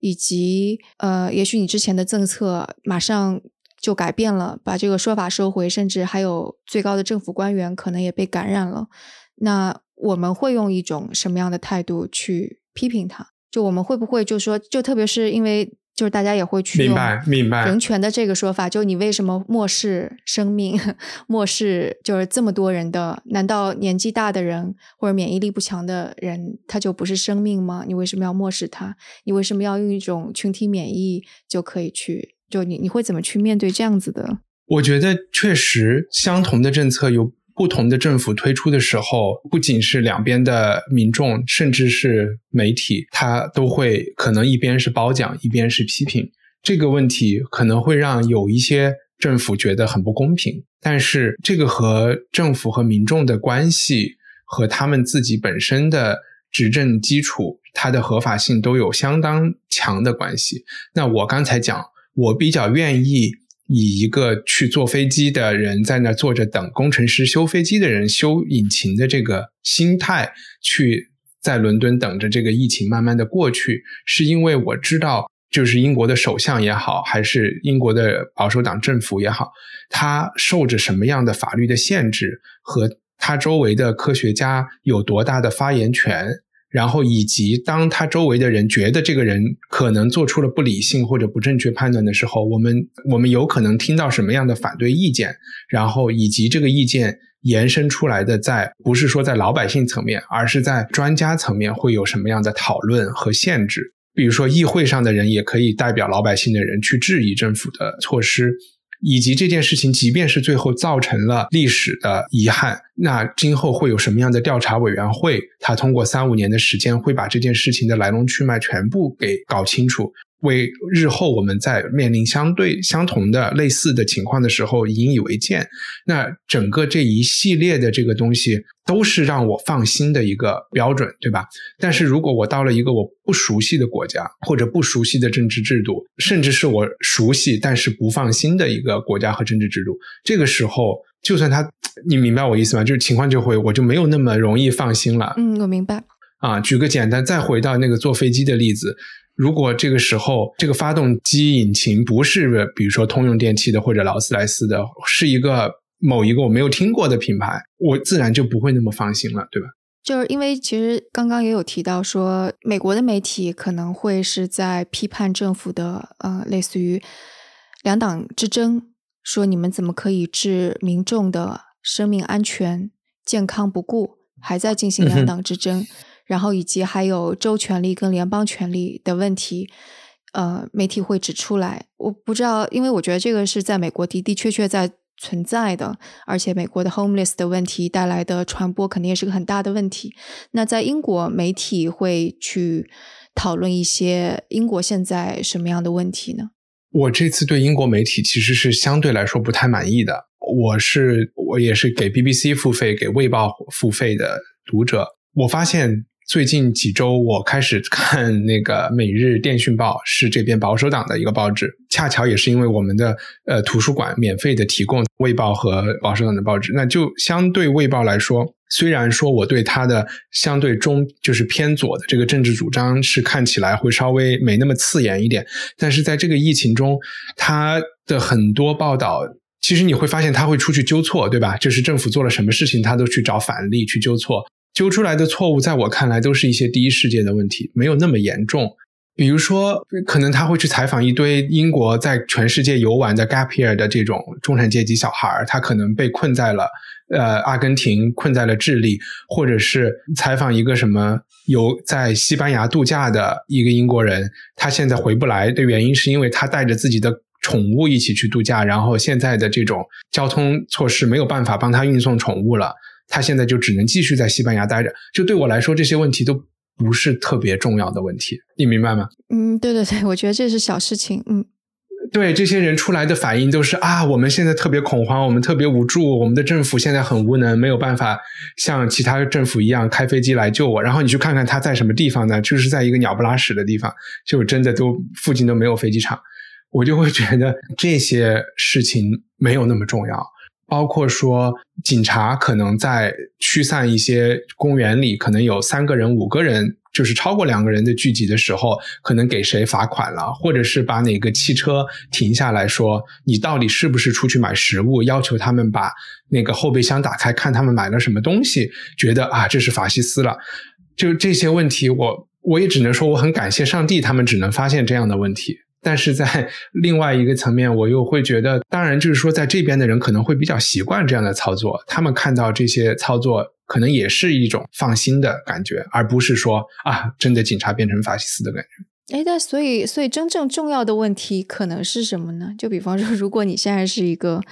以及呃，也许你之前的政策马上就改变了，把这个说法收回，甚至还有最高的政府官员可能也被感染了。那我们会用一种什么样的态度去批评他？就我们会不会就说，就特别是因为。就是大家也会去明白明白人权的这个说法，就你为什么漠视生命，漠视就是这么多人的？难道年纪大的人或者免疫力不强的人，他就不是生命吗？你为什么要漠视他？你为什么要用一种群体免疫就可以去？就你你会怎么去面对这样子的？我觉得确实相同的政策有。不同的政府推出的时候，不仅是两边的民众，甚至是媒体，他都会可能一边是褒奖，一边是批评。这个问题可能会让有一些政府觉得很不公平。但是，这个和政府和民众的关系，和他们自己本身的执政基础，它的合法性都有相当强的关系。那我刚才讲，我比较愿意。以一个去坐飞机的人在那坐着等工程师修飞机的人修引擎的这个心态，去在伦敦等着这个疫情慢慢的过去，是因为我知道，就是英国的首相也好，还是英国的保守党政府也好，他受着什么样的法律的限制，和他周围的科学家有多大的发言权。然后以及当他周围的人觉得这个人可能做出了不理性或者不正确判断的时候，我们我们有可能听到什么样的反对意见，然后以及这个意见延伸出来的，在不是说在老百姓层面，而是在专家层面会有什么样的讨论和限制。比如说议会上的人也可以代表老百姓的人去质疑政府的措施。以及这件事情，即便是最后造成了历史的遗憾，那今后会有什么样的调查委员会？他通过三五年的时间，会把这件事情的来龙去脉全部给搞清楚。为日后我们在面临相对相同的类似的情况的时候引以为鉴。那整个这一系列的这个东西都是让我放心的一个标准，对吧？但是如果我到了一个我不熟悉的国家，或者不熟悉的政治制度，甚至是我熟悉但是不放心的一个国家和政治制度，这个时候，就算他，你明白我意思吗？就是情况就会我就没有那么容易放心了。嗯，我明白。啊，举个简单，再回到那个坐飞机的例子。如果这个时候这个发动机引擎不是比如说通用电气的或者劳斯莱斯的，是一个某一个我没有听过的品牌，我自然就不会那么放心了，对吧？就是因为其实刚刚也有提到说，美国的媒体可能会是在批判政府的，呃，类似于两党之争，说你们怎么可以置民众的生命安全、健康不顾，还在进行两党之争。然后以及还有州权力跟联邦权力的问题，呃，媒体会指出来。我不知道，因为我觉得这个是在美国的的确确在存在的，而且美国的 homeless 的问题带来的传播肯定也是个很大的问题。那在英国，媒体会去讨论一些英国现在什么样的问题呢？我这次对英国媒体其实是相对来说不太满意的。我是我也是给 BBC 付费、给卫报付费的读者，我发现。最近几周，我开始看 那个《每日电讯报》，是这边保守党的一个报纸。恰巧也是因为我们的呃图书馆免费的提供《卫报》和保守党的报纸，那就相对《卫报》来说，虽然说我对它的相对中就是偏左的这个政治主张是看起来会稍微没那么刺眼一点，但是在这个疫情中，它的很多报道，其实你会发现他会出去纠错，对吧？就是政府做了什么事情，他都去找反例去纠错。揪出来的错误，在我看来都是一些第一世界的问题，没有那么严重。比如说，可能他会去采访一堆英国在全世界游玩的 gap year 的这种中产阶级小孩他可能被困在了呃阿根廷，困在了智利，或者是采访一个什么有在西班牙度假的一个英国人，他现在回不来的原因是因为他带着自己的宠物一起去度假，然后现在的这种交通措施没有办法帮他运送宠物了。他现在就只能继续在西班牙待着。就对我来说，这些问题都不是特别重要的问题，你明白吗？嗯，对对对，我觉得这是小事情。嗯，对，这些人出来的反应都是啊，我们现在特别恐慌，我们特别无助，我们的政府现在很无能，没有办法像其他政府一样开飞机来救我。然后你去看看他在什么地方呢？就是在一个鸟不拉屎的地方，就真的都附近都没有飞机场。我就会觉得这些事情没有那么重要。包括说警察可能在驱散一些公园里，可能有三个人、五个人，就是超过两个人的聚集的时候，可能给谁罚款了，或者是把哪个汽车停下来说，你到底是不是出去买食物，要求他们把那个后备箱打开，看他们买了什么东西，觉得啊这是法西斯了，就这些问题，我我也只能说我很感谢上帝，他们只能发现这样的问题。但是在 另外一个层面，我又会觉得，当然就是说，在这边的人可能会比较习惯这样的操作，他们看到这些操作，可能也是一种放心的感觉，而不是说啊，真的警察变成法西斯的感觉。哎，但所以，所以真正重要的问题可能是什么呢？就比方说，如果你现在是一个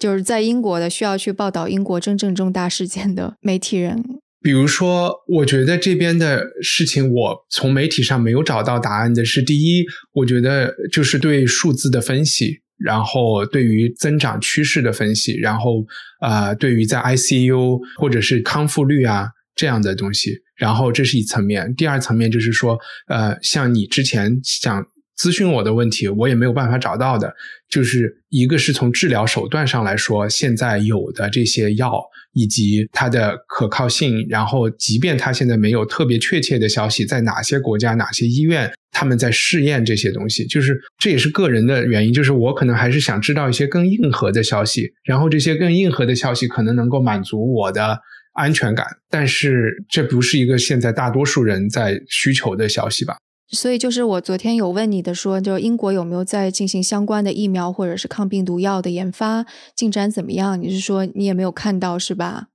就是在英国的，需要去报道英国真正重大事件的媒体人。比如说，我觉得这边的事情，我从媒体上没有找到答案的是：第一，我觉得就是对数字的分析，然后对于增长趋势的分析，然后呃，对于在 ICU 或者是康复率啊这样的东西，然后这是一层面。第二层面就是说，呃，像你之前想咨询我的问题，我也没有办法找到的，就是一个是从治疗手段上来说，现在有的这些药。以及它的可靠性，然后即便它现在没有特别确切的消息，在哪些国家、哪些医院，他们在试验这些东西，就是这也是个人的原因，就是我可能还是想知道一些更硬核的消息，然后这些更硬核的消息可能能够满足我的安全感，但是这不是一个现在大多数人在需求的消息吧。所以就是我昨天有问你的，说就英国有没有在进行相关的疫苗或者是抗病毒药的研发进展怎么样？你是说你也没有看到是吧？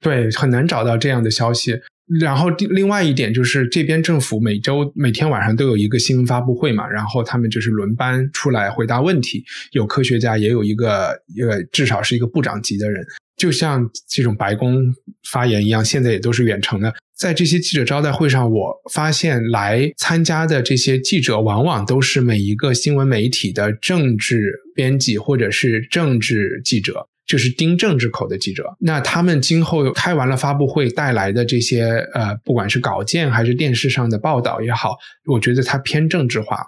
对，很难找到这样的消息。然后另外一点就是，这边政府每周每天晚上都有一个新闻发布会嘛，然后他们就是轮班出来回答问题，有科学家，也有一个一个至少是一个部长级的人，就像这种白宫发言一样，现在也都是远程的。在这些记者招待会上，我发现来参加的这些记者，往往都是每一个新闻媒体的政治编辑或者是政治记者。就是盯政治口的记者，那他们今后开完了发布会带来的这些呃，不管是稿件还是电视上的报道也好，我觉得它偏政治化。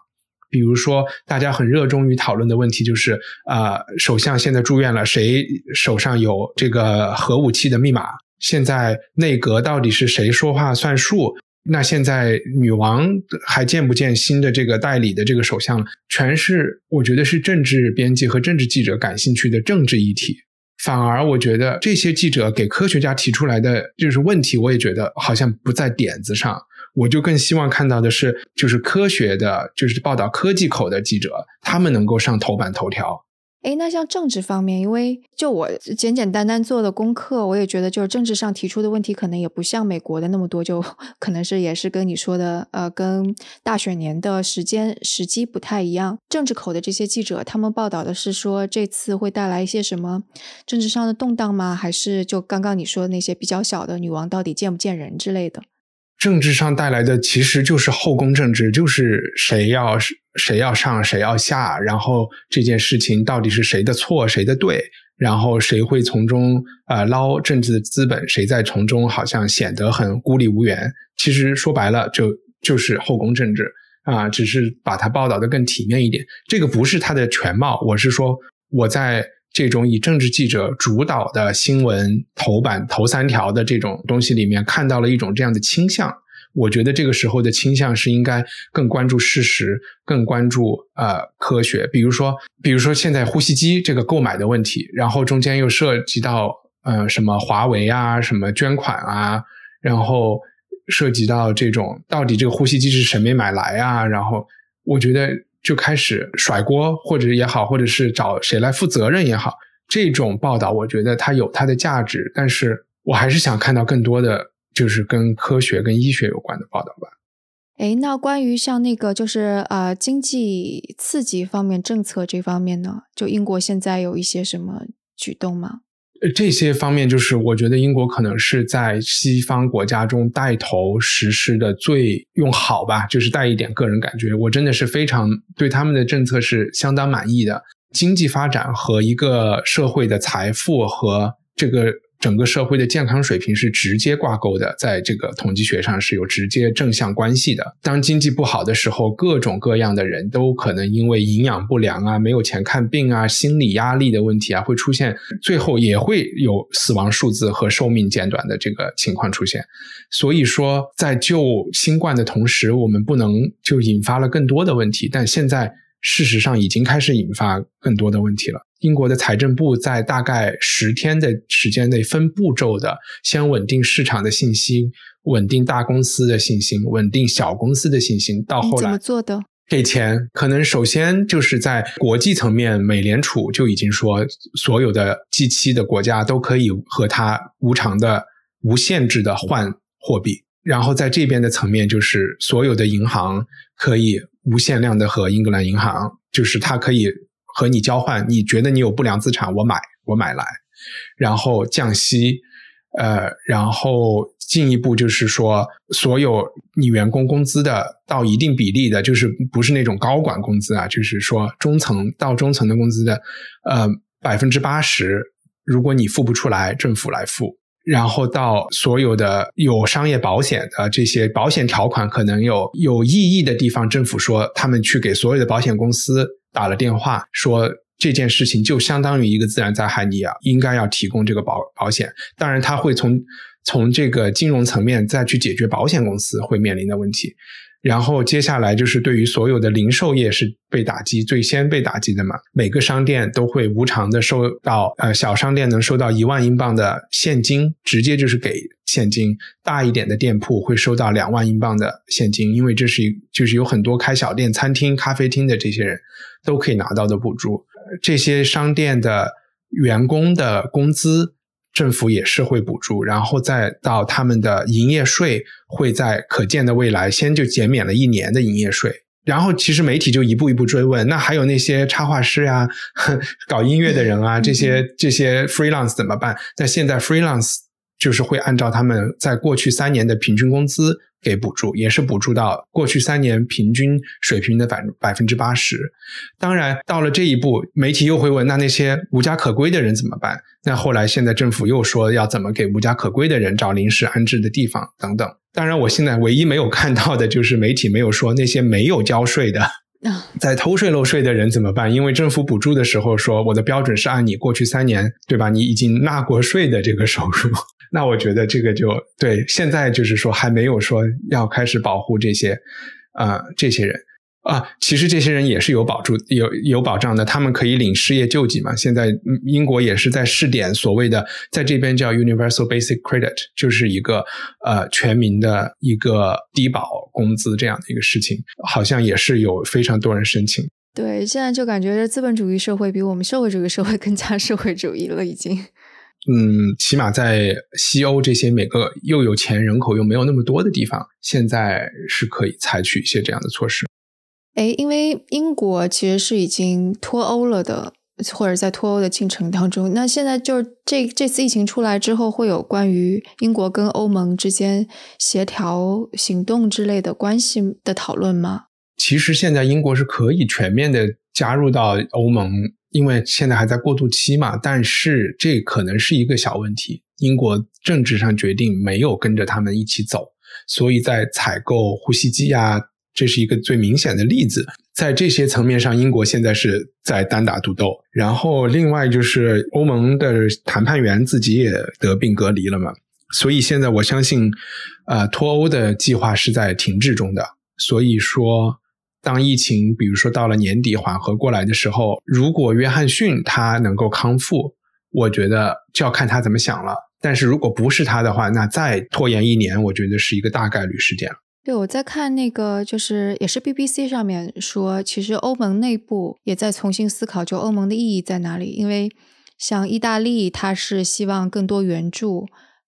比如说，大家很热衷于讨论的问题就是，呃，首相现在住院了，谁手上有这个核武器的密码？现在内阁到底是谁说话算数？那现在女王还见不见新的这个代理的这个首相？全是我觉得是政治编辑和政治记者感兴趣的政治议题。反而我觉得这些记者给科学家提出来的就是问题，我也觉得好像不在点子上。我就更希望看到的是，就是科学的，就是报道科技口的记者，他们能够上头版头条。哎，那像政治方面，因为就我简简单单做的功课，我也觉得就是政治上提出的问题，可能也不像美国的那么多，就 可能是也是跟你说的，呃，跟大选年的时间时机不太一样。政治口的这些记者，他们报道的是说这次会带来一些什么政治上的动荡吗？还是就刚刚你说的那些比较小的女王到底见不见人之类的？政治上带来的其实就是后宫政治，就是谁要谁要上，谁要下，然后这件事情到底是谁的错，谁的对，然后谁会从中呃捞政治的资本，谁在从中好像显得很孤立无援。其实说白了，就就是后宫政治啊，只是把它报道的更体面一点。这个不是它的全貌，我是说我在。这种以政治记者主导的新闻头版头三条的这种东西里面，看到了一种这样的倾向。我觉得这个时候的倾向是应该更关注事实，更关注呃科学。比如说，比如说现在呼吸机这个购买的问题，然后中间又涉及到呃什么华为啊，什么捐款啊，然后涉及到这种到底这个呼吸机是谁没买来啊？然后我觉得。就开始甩锅，或者也好，或者是找谁来负责任也好，这种报道我觉得它有它的价值，但是我还是想看到更多的就是跟科学、跟医学有关的报道吧。哎，那关于像那个就是呃经济刺激方面政策这方面呢，就英国现在有一些什么举动吗？这些方面，就是我觉得英国可能是在西方国家中带头实施的最用好吧，就是带一点个人感觉。我真的是非常对他们的政策是相当满意的。经济发展和一个社会的财富和这个整个社会的健康水平是直接挂钩的，在这个统计学上是有直接正向关系的。当经济不好的时候，各种各样的人都可能因为营养不良啊、没有钱看病啊、心理压力的问题啊，会出现，最后也会有死亡数字和寿命减短的这个情况出现。所以说，在救新冠的同时，我们不能就引发了更多的问题。但现在事实上已经开始引发更多的问题了。英国的财政部在大概十天的时间内，分步骤的先稳定市场的信心，稳定大公司的信心，稳定小公司的信心。到后来怎么做的？给钱，可能首先就是在国际层面，美联储就已经说，所有的 G 七的国家都可以和它无偿的、无限制的换货币。然后在这边的层面，就是所有的银行可以无限量的和英格兰银行，就是它可以。和你交换，你觉得你有不良资产，我买，我买来，然后降息，呃，然后进一步就是说，所有你员工工资的到一定比例的，就是不是那种高管工资啊，就是说中层到中层的工资的，呃，百分之八十，如果你付不出来，政府来付，然后到所有的有商业保险的这些保险条款可能有有异议的地方，政府说他们去给所有的保险公司。打了电话说这件事情就相当于一个自然灾害，你要应该要提供这个保保险。当然，他会从从这个金融层面再去解决保险公司会面临的问题。然后接下来就是对于所有的零售业是被打击最先被打击的嘛，每个商店都会无偿的收到，呃，小商店能收到一万英镑的现金，直接就是给现金；大一点的店铺会收到两万英镑的现金，因为这是就是有很多开小店、餐厅、咖啡厅的这些人都可以拿到的补助。这些商店的员工的工资。政府也是会补助，然后再到他们的营业税会在可见的未来先就减免了一年的营业税，然后其实媒体就一步一步追问，那还有那些插画师呀、搞音乐的人啊，这些这些 freelance 怎么办？那现在 freelance 就是会按照他们在过去三年的平均工资。给补助也是补助到过去三年平均水平的百百分之八十。当然，到了这一步，媒体又会问：那那些无家可归的人怎么办？那后来现在政府又说要怎么给无家可归的人找临时安置的地方等等。当然，我现在唯一没有看到的就是媒体没有说那些没有交税的、在偷税漏税的人怎么办？因为政府补助的时候说，我的标准是按你过去三年对吧？你已经纳过税的这个收入。那我觉得这个就对，现在就是说还没有说要开始保护这些，啊，这些人啊，其实这些人也是有保助、有有保障的，他们可以领失业救济嘛。现在英国也是在试点所谓的，在这边叫 Universal Basic Credit，就是一个呃全民的一个低保工资这样的一个事情，好像也是有非常多人申请。对，现在就感觉资本主义社会比我们社会主义社会更加社会主义了，已经。嗯，起码在西欧这些每个又有钱、人口又没有那么多的地方，现在是可以采取一些这样的措施。哎，因为英国其实是已经脱欧了的，或者在脱欧的进程当中。那现在就是这这次疫情出来之后，会有关于英国跟欧盟之间协调行动之类的关系的讨论吗？其实现在英国是可以全面的加入到欧盟。因为现在还在过渡期嘛，但是这可能是一个小问题。英国政治上决定没有跟着他们一起走，所以在采购呼吸机啊，这是一个最明显的例子。在这些层面上，英国现在是在单打独斗。然后另外就是欧盟的谈判员自己也得病隔离了嘛，所以现在我相信，呃，脱欧的计划是在停滞中的。所以说。当疫情比如说到了年底缓和过来的时候，如果约翰逊他能够康复，我觉得就要看他怎么想了。但是如果不是他的话，那再拖延一年，我觉得是一个大概率事件了。对，我在看那个，就是也是 BBC 上面说，其实欧盟内部也在重新思考，就欧盟的意义在哪里？因为像意大利，他是希望更多援助。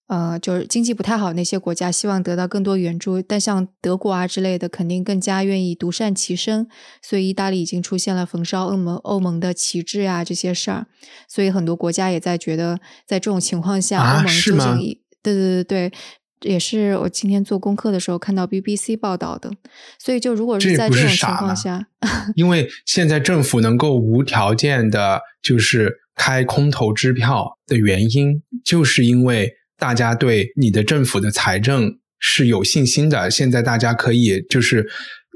呃，就是经济不太好那些国家，希望得到更多援助，但像德国啊之类的，肯定更加愿意独善其身。所以意大利已经出现了焚烧欧盟欧盟的旗帜啊这些事儿，所以很多国家也在觉得，在这种情况下，欧盟究竟对对对对，也是我今天做功课的时候看到 BBC 报道的。所以，就如果是在这种情况下，因为现在政府能够无条件的，就是开空头支票的原因，就是因为大家对你的政府的财政是有信心的。现在大家可以就是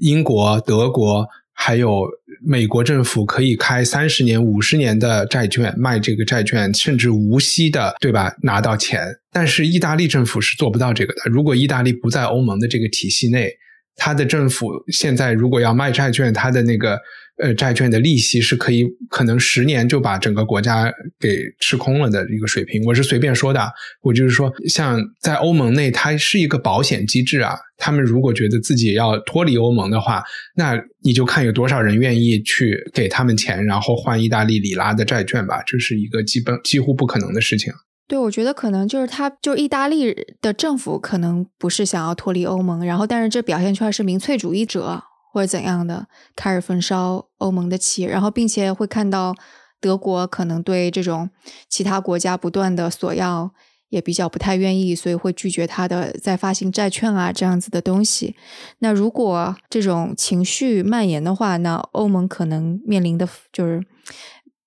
英国、德国。还有美国政府可以开三十年、五十年的债券卖这个债券，甚至无息的，对吧？拿到钱。但是意大利政府是做不到这个的。如果意大利不在欧盟的这个体系内，它的政府现在如果要卖债券，它的那个。呃，债券的利息是可以可能十年就把整个国家给吃空了的一个水平。我是随便说的，我就是说，像在欧盟内，它是一个保险机制啊。他们如果觉得自己要脱离欧盟的话，那你就看有多少人愿意去给他们钱，然后换意大利里拉的债券吧。这是一个基本几乎不可能的事情。对，我觉得可能就是他，就意大利的政府可能不是想要脱离欧盟，然后但是这表现出来是民粹主义者。或者怎样的开始焚烧欧盟的旗，然后并且会看到德国可能对这种其他国家不断的索要也比较不太愿意，所以会拒绝他的再发行债券啊这样子的东西。那如果这种情绪蔓延的话，那欧盟可能面临的就是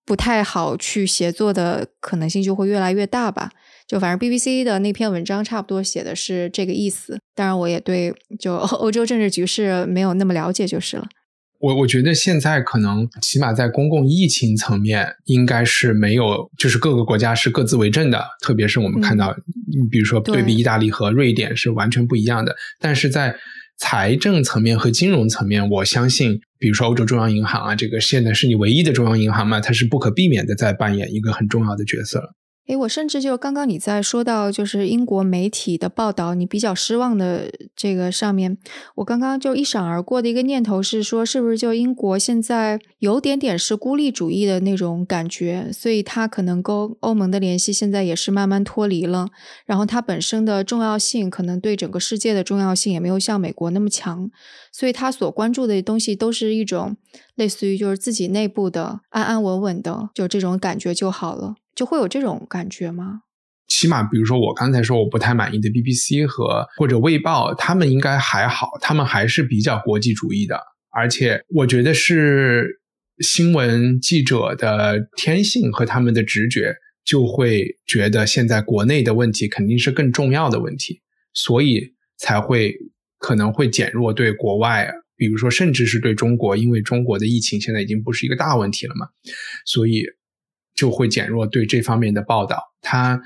不太好去协作的可能性就会越来越大吧。就反正 BBC 的那篇文章差不多写的是这个意思，当然我也对就欧洲政治局势没有那么了解就是了。我我觉得现在可能起码在公共疫情层面应该是没有，就是各个国家是各自为政的，特别是我们看到，比如说对比意大利和瑞典是完全不一样的。但是在财政层面和金融层面，我相信，比如说欧洲中央银行啊，这个现在是你唯一的中央银行嘛，它是不可避免的在扮演一个很重要的角色了。诶，我甚至就刚刚你在说到就是英国媒体的报道，你比较失望的这个上面，我刚刚就一闪而过的一个念头是说，是不是就英国现在有点点是孤立主义的那种感觉，所以它可能跟欧盟的联系现在也是慢慢脱离了，然后它本身的重要性可能对整个世界的重要性也没有像美国那么强，所以它所关注的东西都是一种类似于就是自己内部的安安稳稳的就这种感觉就好了。就会有这种感觉吗？起码，比如说我刚才说我不太满意的 BBC 和或者卫报，他们应该还好，他们还是比较国际主义的。而且，我觉得是新闻记者的天性和他们的直觉，就会觉得现在国内的问题肯定是更重要的问题，所以才会可能会减弱对国外，比如说甚至是对中国，因为中国的疫情现在已经不是一个大问题了嘛，所以。就会减弱对这方面的报道。它，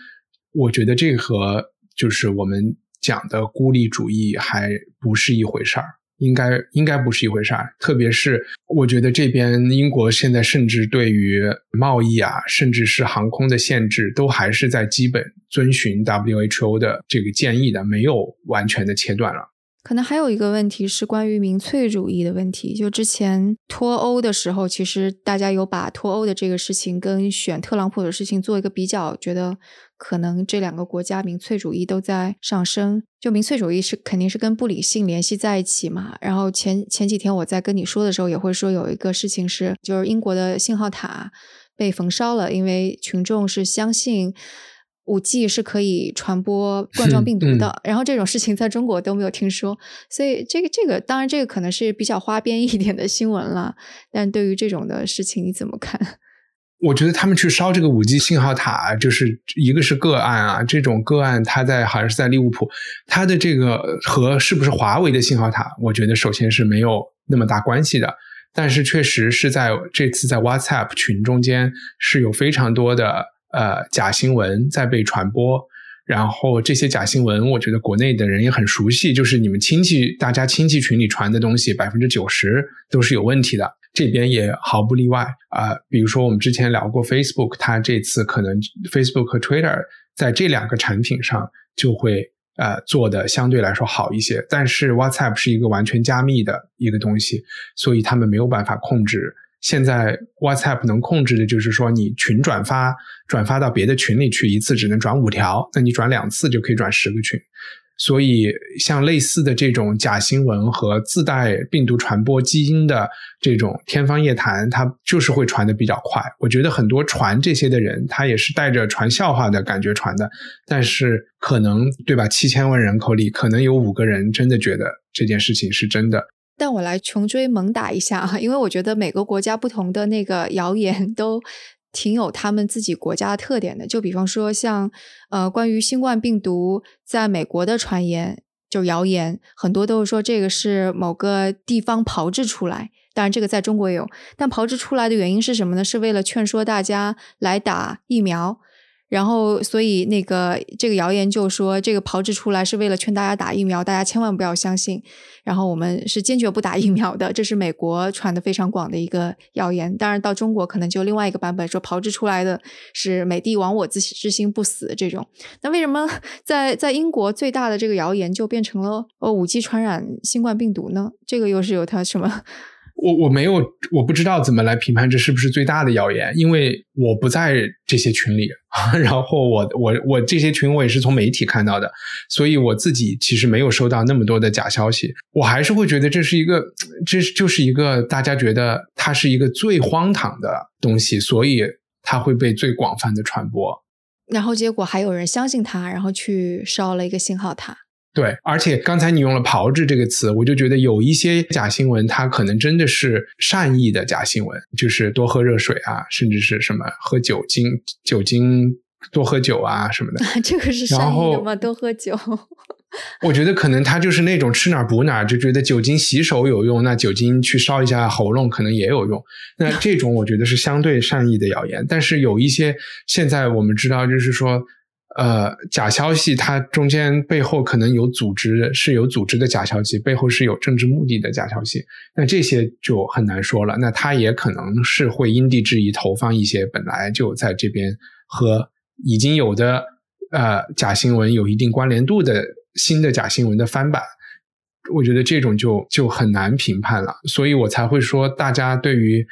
我觉得这和就是我们讲的孤立主义还不是一回事儿，应该应该不是一回事儿。特别是我觉得这边英国现在甚至对于贸易啊，甚至是航空的限制，都还是在基本遵循 WHO 的这个建议的，没有完全的切断了。可能还有一个问题是关于民粹主义的问题。就之前脱欧的时候，其实大家有把脱欧的这个事情跟选特朗普的事情做一个比较，觉得可能这两个国家民粹主义都在上升。就民粹主义是肯定是跟不理性联系在一起嘛。然后前前几天我在跟你说的时候，也会说有一个事情是，就是英国的信号塔被焚烧了，因为群众是相信。五 G 是可以传播冠状病毒的，然后这种事情在中国都没有听说，所以这个这个当然这个可能是比较花边一点的新闻了。但对于这种的事情你怎么看？我觉得他们去烧这个五 G 信号塔，就是一个是个案啊，这种个案它在好像是在利物浦，它的这个和是不是华为的信号塔，我觉得首先是没有那么大关系的。但是确实是在这次在 WhatsApp 群中间是有非常多的。呃，假新闻在被传播，然后这些假新闻，我觉得国内的人也很熟悉，就是你们亲戚、大家亲戚群里传的东西，百分之九十都是有问题的，这边也毫不例外啊。比如说我们之前聊过 Facebook，它这次可能 Facebook 和 Twitter 在这两个产品上就会呃做的相对来说好一些，但是 WhatsApp 是一个完全加密的一个东西，所以他们没有办法控制。现在 WhatsApp 能控制的就是说，你群转发转发到别的群里去，一次只能转五条，那你转两次就可以转十个群。所以像类似的这种假新闻和自带病毒传播基因的这种天方夜谭，它就是会传的比较快。我觉得很多传这些的人，他也是带着传笑话的感觉传的，但是可能对吧？七千万人口里，可能有五个人真的觉得这件事情是真的。但我来穷追猛打一下啊，因为我觉得每个国家不同的那个谣言都挺有他们自己国家的特点的。就比方说，像呃，关于新冠病毒在美国的传言，就谣言很多都是说这个是某个地方炮制出来。当然，这个在中国也有，但炮制出来的原因是什么呢？是为了劝说大家来打疫苗。然后，所以那个这个谣言就说，这个炮制出来是为了劝大家打疫苗，大家千万不要相信。然后我们是坚决不打疫苗的，这是美国传的非常广的一个谣言。当然，到中国可能就另外一个版本，说炮制出来的是美帝亡我之之心不死这种。那为什么 在在英国最大的这个谣言就变成了呃五 G 传染新冠病毒呢？这个又是有它什么？我我没有，我不知道怎么来评判这是不是最大的谣言，因为我不在这些群里，然后我我我这些群我也是从媒体看到的，所以我自己其实没有收到那么多的假消息，我还是会觉得这是一个，这就是一个大家觉得它是一个最荒唐的东西，所以它会被最广泛的传播，然后结果还有人相信它，然后去烧了一个信号塔。对，而且刚才你用了“炮制”这个词，我就觉得有一些假新闻，它可能真的是善意的假新闻，就是多喝热水啊，甚至是什么喝酒精、酒精多喝酒啊什么的。这个是善意的吗？多喝酒？我觉得可能他就是那种吃哪补哪，就觉得酒精洗手有用，那酒精去烧一下喉咙可能也有用。那这种我觉得是相对善意的谣言，但是有一些现在我们知道，就是说。呃，假消息它中间背后可能有组织，是有组织的假消息，背后是有政治目的的假消息。那这些就很难说了。那他也可能是会因地制宜投放一些本来就在这边和已经有的呃假新闻有一定关联度的新的假新闻的翻版。我觉得这种就就很难评判了。所以我才会说，大家对于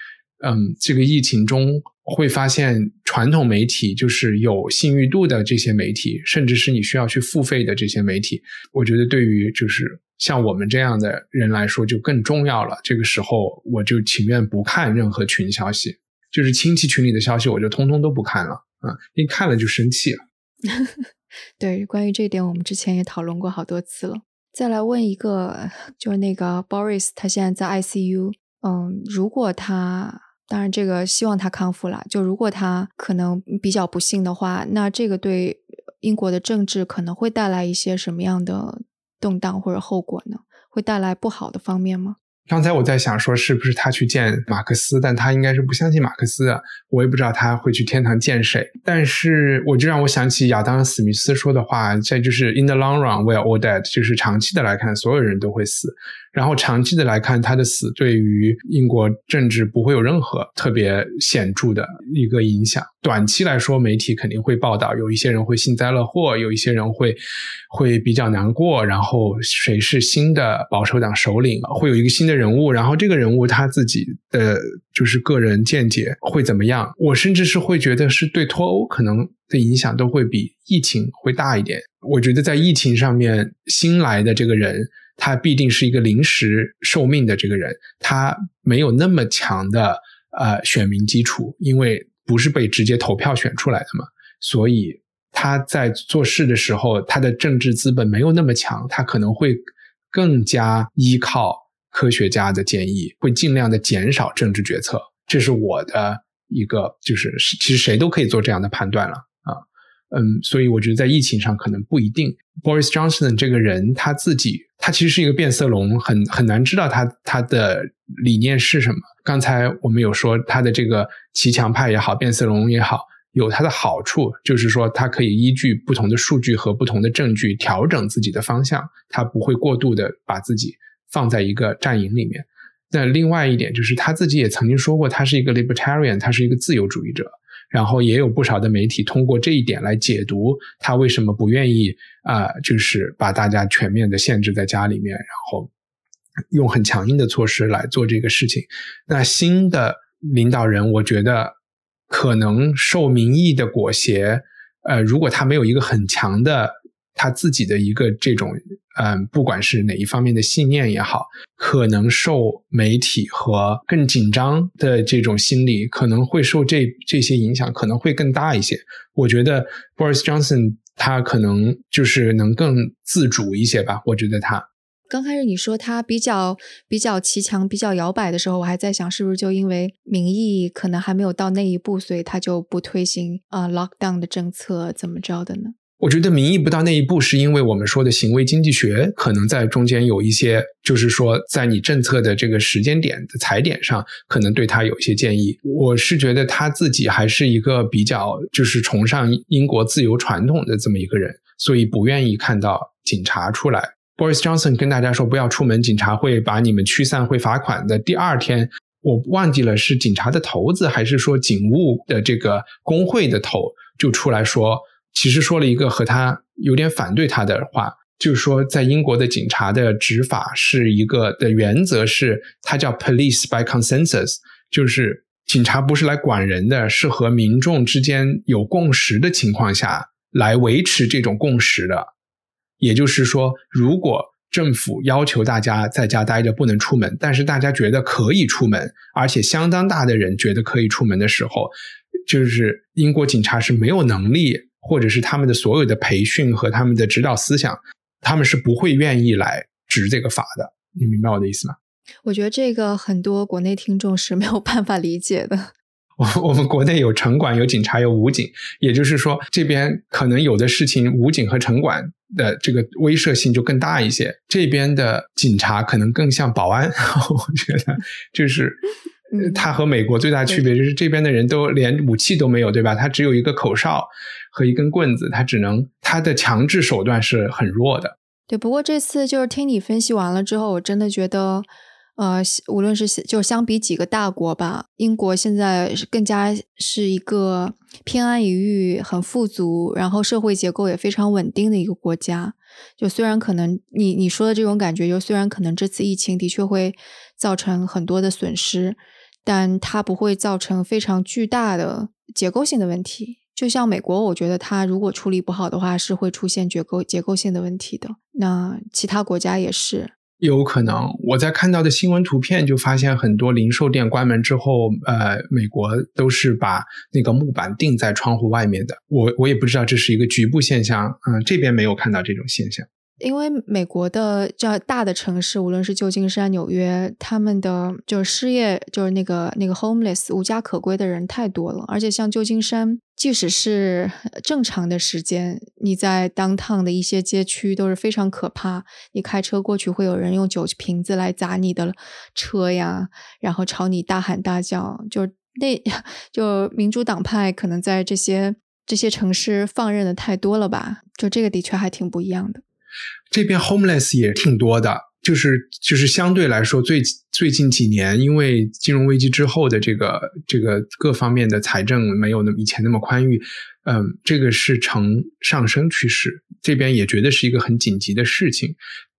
嗯这个疫情中。会发现传统媒体就是有信誉度的这些媒体，甚至是你需要去付费的这些媒体，我觉得对于就是像我们这样的人来说就更重要了。这个时候我就情愿不看任何群消息，就是亲戚群里的消息我就通通都不看了啊，一看了就生气了。对，关于这点我们之前也讨论过好多次了。再来问一个，就是那个 Boris，他现在在 ICU，嗯，如果他。当然，这个希望他康复了。就如果他可能比较不幸的话，那这个对英国的政治可能会带来一些什么样的动荡或者后果呢？会带来不好的方面吗？刚才我在想说，是不是他去见马克思？但他应该是不相信马克思的。我也不知道他会去天堂见谁。但是我就让我想起亚当·史密斯说的话：，这就是 “in the long run, we are all dead”，就是长期的来看，所有人都会死。然后长期的来看，他的死对于英国政治不会有任何特别显著的一个影响。短期来说，媒体肯定会报道，有一些人会幸灾乐祸，有一些人会会比较难过。然后谁是新的保守党首领，会有一个新的人物，然后这个人物他自己的就是个人见解会怎么样？我甚至是会觉得是对脱欧可能的影响都会比疫情会大一点。我觉得在疫情上面新来的这个人。他必定是一个临时受命的这个人，他没有那么强的呃选民基础，因为不是被直接投票选出来的嘛，所以他在做事的时候，他的政治资本没有那么强，他可能会更加依靠科学家的建议，会尽量的减少政治决策。这是我的一个，就是其实谁都可以做这样的判断了啊。嗯，所以我觉得在疫情上可能不一定。Boris Johnson 这个人他自己，他其实是一个变色龙，很很难知道他他的理念是什么。刚才我们有说他的这个骑墙派也好，变色龙也好，有它的好处，就是说他可以依据不同的数据和不同的证据调整自己的方向，他不会过度的把自己放在一个战营里面。那另外一点就是他自己也曾经说过，他是一个 libertarian，他是一个自由主义者。然后也有不少的媒体通过这一点来解读他为什么不愿意啊，就是把大家全面的限制在家里面，然后用很强硬的措施来做这个事情。那新的领导人，我觉得可能受民意的裹挟，呃，如果他没有一个很强的他自己的一个这种，嗯，不管是哪一方面的信念也好，可能受媒体和更紧张的这种心理，可能会受这这些影响，可能会更大一些。我觉得 Boris Johnson 他可能就是能更自主一些吧。我觉得他刚开始你说他比较比较骑墙、比较摇摆的时候，我还在想是不是就因为民意可能还没有到那一步，所以他就不推行啊 lockdown 的政策，怎么着的呢？我觉得民意不到那一步，是因为我们说的行为经济学可能在中间有一些，就是说在你政策的这个时间点的踩点上，可能对他有一些建议。我是觉得他自己还是一个比较就是崇尚英国自由传统的这么一个人，所以不愿意看到警察出来。Boris Johnson 跟大家说不要出门，警察会把你们驱散，会罚款的。第二天，我忘记了是警察的头子还是说警务的这个工会的头就出来说。其实说了一个和他有点反对他的话，就是说，在英国的警察的执法是一个的原则是，它叫 police by consensus，就是警察不是来管人的，是和民众之间有共识的情况下来维持这种共识的。也就是说，如果政府要求大家在家待着不能出门，但是大家觉得可以出门，而且相当大的人觉得可以出门的时候，就是英国警察是没有能力。或者是他们的所有的培训和他们的指导思想，他们是不会愿意来执这个法的。你明白我的意思吗？我觉得这个很多国内听众是没有办法理解的。我我们国内有城管、有警察、有武警，也就是说，这边可能有的事情，武警和城管的这个威慑性就更大一些。这边的警察可能更像保安，我觉得就是。他和美国最大区别就是这边的人都连武器都没有，对吧？他只有一个口哨和一根棍子，他只能他的强制手段是很弱的。对，不过这次就是听你分析完了之后，我真的觉得，呃，无论是就相比几个大国吧，英国现在更加是一个偏安一隅、很富足，然后社会结构也非常稳定的一个国家。就虽然可能你你说的这种感觉，就虽然可能这次疫情的确会造成很多的损失。但它不会造成非常巨大的结构性的问题，就像美国，我觉得它如果处理不好的话，是会出现结构结构性的问题的。那其他国家也是有可能。我在看到的新闻图片就发现，很多零售店关门之后，呃，美国都是把那个木板钉在窗户外面的。我我也不知道这是一个局部现象，嗯，这边没有看到这种现象。因为美国的较大的城市，无论是旧金山、纽约，他们的就是失业，就是那个那个 homeless 无家可归的人太多了。而且像旧金山，即使是正常的时间，你在 downtown 的一些街区都是非常可怕。你开车过去，会有人用酒瓶子来砸你的车呀，然后朝你大喊大叫。就那 就民主党派可能在这些这些城市放任的太多了吧？就这个的确还挺不一样的。这边 homeless 也挺多的，就是就是相对来说，最最近几年，因为金融危机之后的这个这个各方面的财政没有那么以前那么宽裕，嗯，这个是呈上升趋势。这边也觉得是一个很紧急的事情，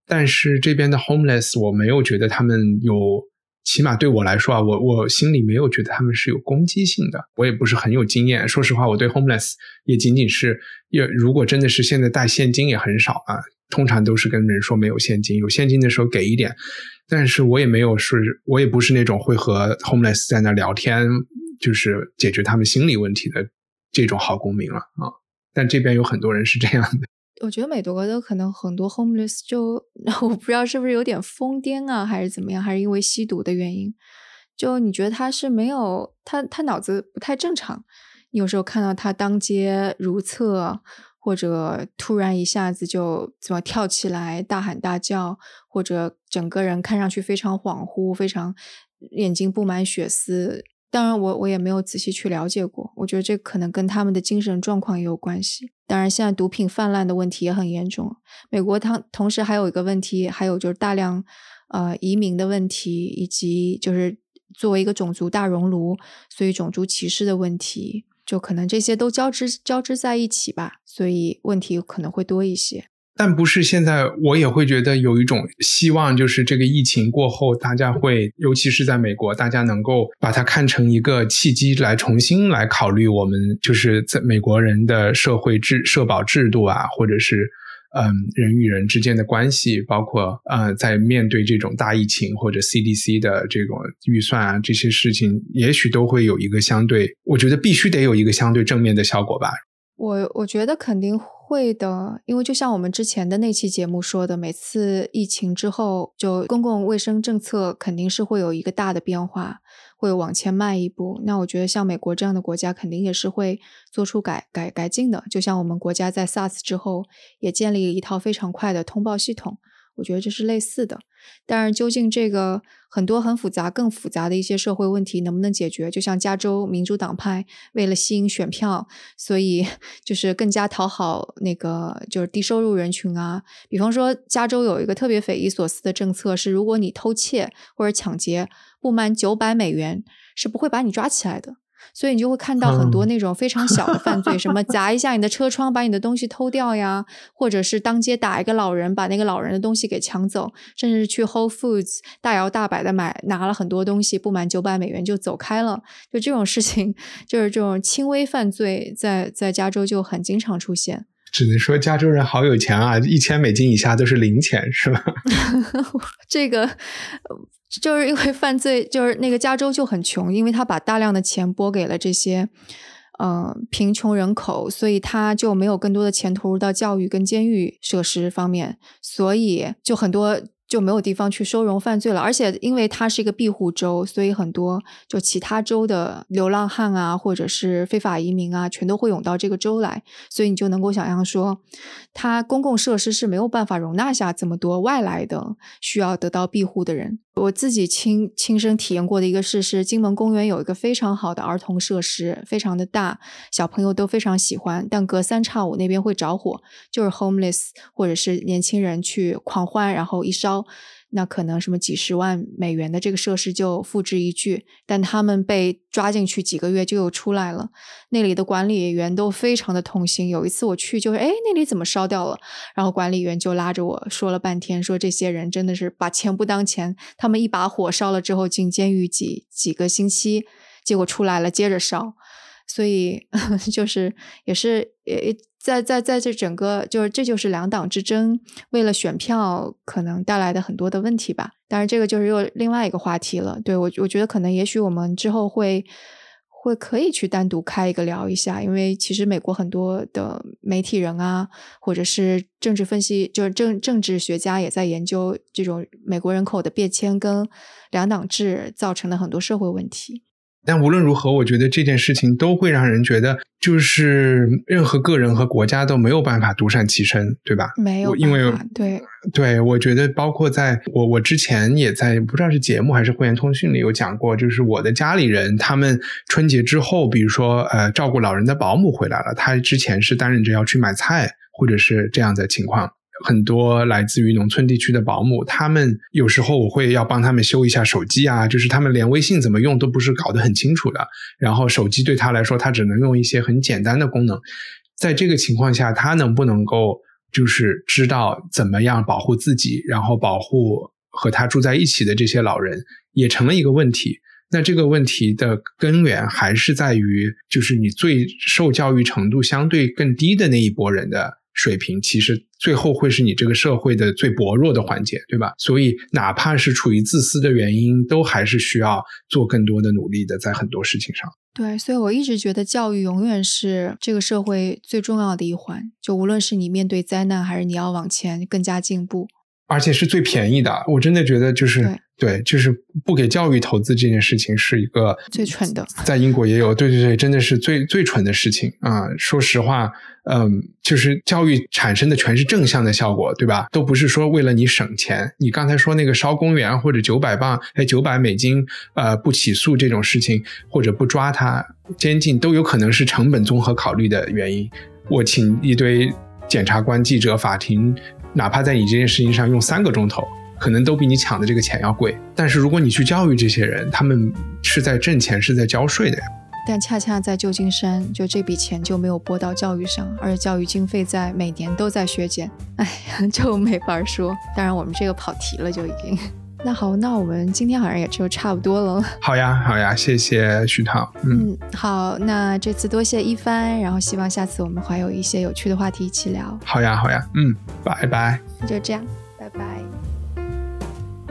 但是这边的 homeless 我没有觉得他们有。起码对我来说啊，我我心里没有觉得他们是有攻击性的。我也不是很有经验，说实话，我对 homeless 也仅仅是，也如果真的是现在带现金也很少啊，通常都是跟人说没有现金，有现金的时候给一点。但是我也没有是，我也不是那种会和 homeless 在那聊天，就是解决他们心理问题的这种好公民了啊。但这边有很多人是这样的。我觉得美国的可能很多 homeless 就 我不知道是不是有点疯癫啊，还是怎么样，还是因为吸毒的原因。就你觉得他是没有他他脑子不太正常。你有时候看到他当街如厕，或者突然一下子就怎么跳起来大喊大叫，或者整个人看上去非常恍惚，非常眼睛布满血丝。当然，我我也没有仔细去了解过。我觉得这可能跟他们的精神状况也有关系。当然，现在毒品泛滥的问题也很严重。美国它同时还有一个问题，还有就是大量呃移民的问题，以及就是作为一个种族大熔炉，所以种族歧视的问题，就可能这些都交织交织在一起吧。所以问题可能会多一些。但不是现在，我也会觉得有一种希望，就是这个疫情过后，大家会，尤其是在美国，大家能够把它看成一个契机，来重新来考虑我们就是在美国人的社会制社保制度啊，或者是嗯人与人之间的关系，包括呃在面对这种大疫情或者 CDC 的这种预算啊这些事情，也许都会有一个相对，我觉得必须得有一个相对正面的效果吧。我我觉得肯定会会的，因为就像我们之前的那期节目说的，每次疫情之后，就公共卫生政策肯定是会有一个大的变化，会往前迈一步。那我觉得像美国这样的国家，肯定也是会做出改改改进的。就像我们国家在 SARS 之后也建立了一套非常快的通报系统。我觉得这是类似的，但是究竟这个很多很复杂、更复杂的一些社会问题能不能解决？就像加州民主党派为了吸引选票，所以 就是更加讨好那个就是低收入人群啊。比方说，加州有一个特别匪夷所思的政策是，如果你偷窃或者抢劫不满九百美元，是不会把你抓起来的。所以你就会看到很多那种非常小的犯罪，什么 砸一下你的车窗，把你的东西偷掉呀，或者是当街打一个老人，把那个老人的东西给抢走，甚至是去 Whole Foods 大摇大摆的买拿了很多东西，不满九百美元就走开了。就这种事情，就是这种轻微犯罪，在在加州就很经常出现。只能说加州人好有钱啊，一千美金以下都是零钱，是吧？这个。就是因为犯罪，就是那个加州就很穷，因为他把大量的钱拨给了这些，嗯，贫穷人口，所以他就没有更多的钱投入到教育跟监狱设施方面，所以就很多。就没有地方去收容犯罪了，而且因为它是一个庇护州，所以很多就其他州的流浪汉啊，或者是非法移民啊，全都会涌到这个州来，所以你就能够想象说，它公共设施是没有办法容纳下这么多外来的需要得到庇护的人。我自己亲亲身体验过的一个事是，金门公园有一个非常好的儿童设施，非常的大，小朋友都非常喜欢，但隔三差五那边会着火，就是 homeless 或者是年轻人去狂欢，然后一烧。那可能什么几十万美元的这个设施就付之一炬，但他们被抓进去几个月就又出来了。那里的管理员都非常的痛心。有一次我去，就是哎，那里怎么烧掉了？然后管理员就拉着我说了半天，说这些人真的是把钱不当钱。他们一把火烧了之后进监狱几几个星期，结果出来了接着烧。所以 就是也是也。在在在这整个就是这就是两党之争，为了选票可能带来的很多的问题吧。当然，这个就是又另外一个话题了。对我，我觉得可能也许我们之后会会可以去单独开一个聊一下，因为其实美国很多的媒体人啊，或者是政治分析，就是政政治学家也在研究这种美国人口的变迁跟两党制造成的很多社会问题。但无论如何，我觉得这件事情都会让人觉得，就是任何个人和国家都没有办法独善其身，对吧？没有，因为对对，我觉得包括在我我之前也在不知道是节目还是会员通讯里有讲过，就是我的家里人他们春节之后，比如说呃照顾老人的保姆回来了，他之前是担任着要去买菜或者是这样的情况。很多来自于农村地区的保姆，他们有时候我会要帮他们修一下手机啊，就是他们连微信怎么用都不是搞得很清楚的。然后手机对他来说，他只能用一些很简单的功能。在这个情况下，他能不能够就是知道怎么样保护自己，然后保护和他住在一起的这些老人，也成了一个问题。那这个问题的根源还是在于，就是你最受教育程度相对更低的那一波人的。水平其实最后会是你这个社会的最薄弱的环节，对吧？所以哪怕是出于自私的原因，都还是需要做更多的努力的，在很多事情上。对，所以我一直觉得教育永远是这个社会最重要的一环。就无论是你面对灾难，还是你要往前更加进步，而且是最便宜的。我真的觉得就是对，就是不给教育投资这件事情是一个最蠢的。在英国也有，对对对，真的是最最蠢的事情啊！说实话。嗯，就是教育产生的全是正向的效果，对吧？都不是说为了你省钱。你刚才说那个烧公园或者九百磅哎九百美金，呃，不起诉这种事情，或者不抓他监禁，都有可能是成本综合考虑的原因。我请一堆检察官、记者、法庭，哪怕在你这件事情上用三个钟头，可能都比你抢的这个钱要贵。但是如果你去教育这些人，他们是在挣钱，是在交税的呀。但恰恰在旧金山，就这笔钱就没有拨到教育上，而且教育经费在每年都在削减，哎呀，就没法说。当然，我们这个跑题了，就已经。那好，那我们今天好像也就差不多了。好呀，好呀，谢谢徐涛。嗯，好，那这次多谢一帆，然后希望下次我们还有一些有趣的话题一起聊。好呀，好呀，嗯，拜拜。就这样，拜拜。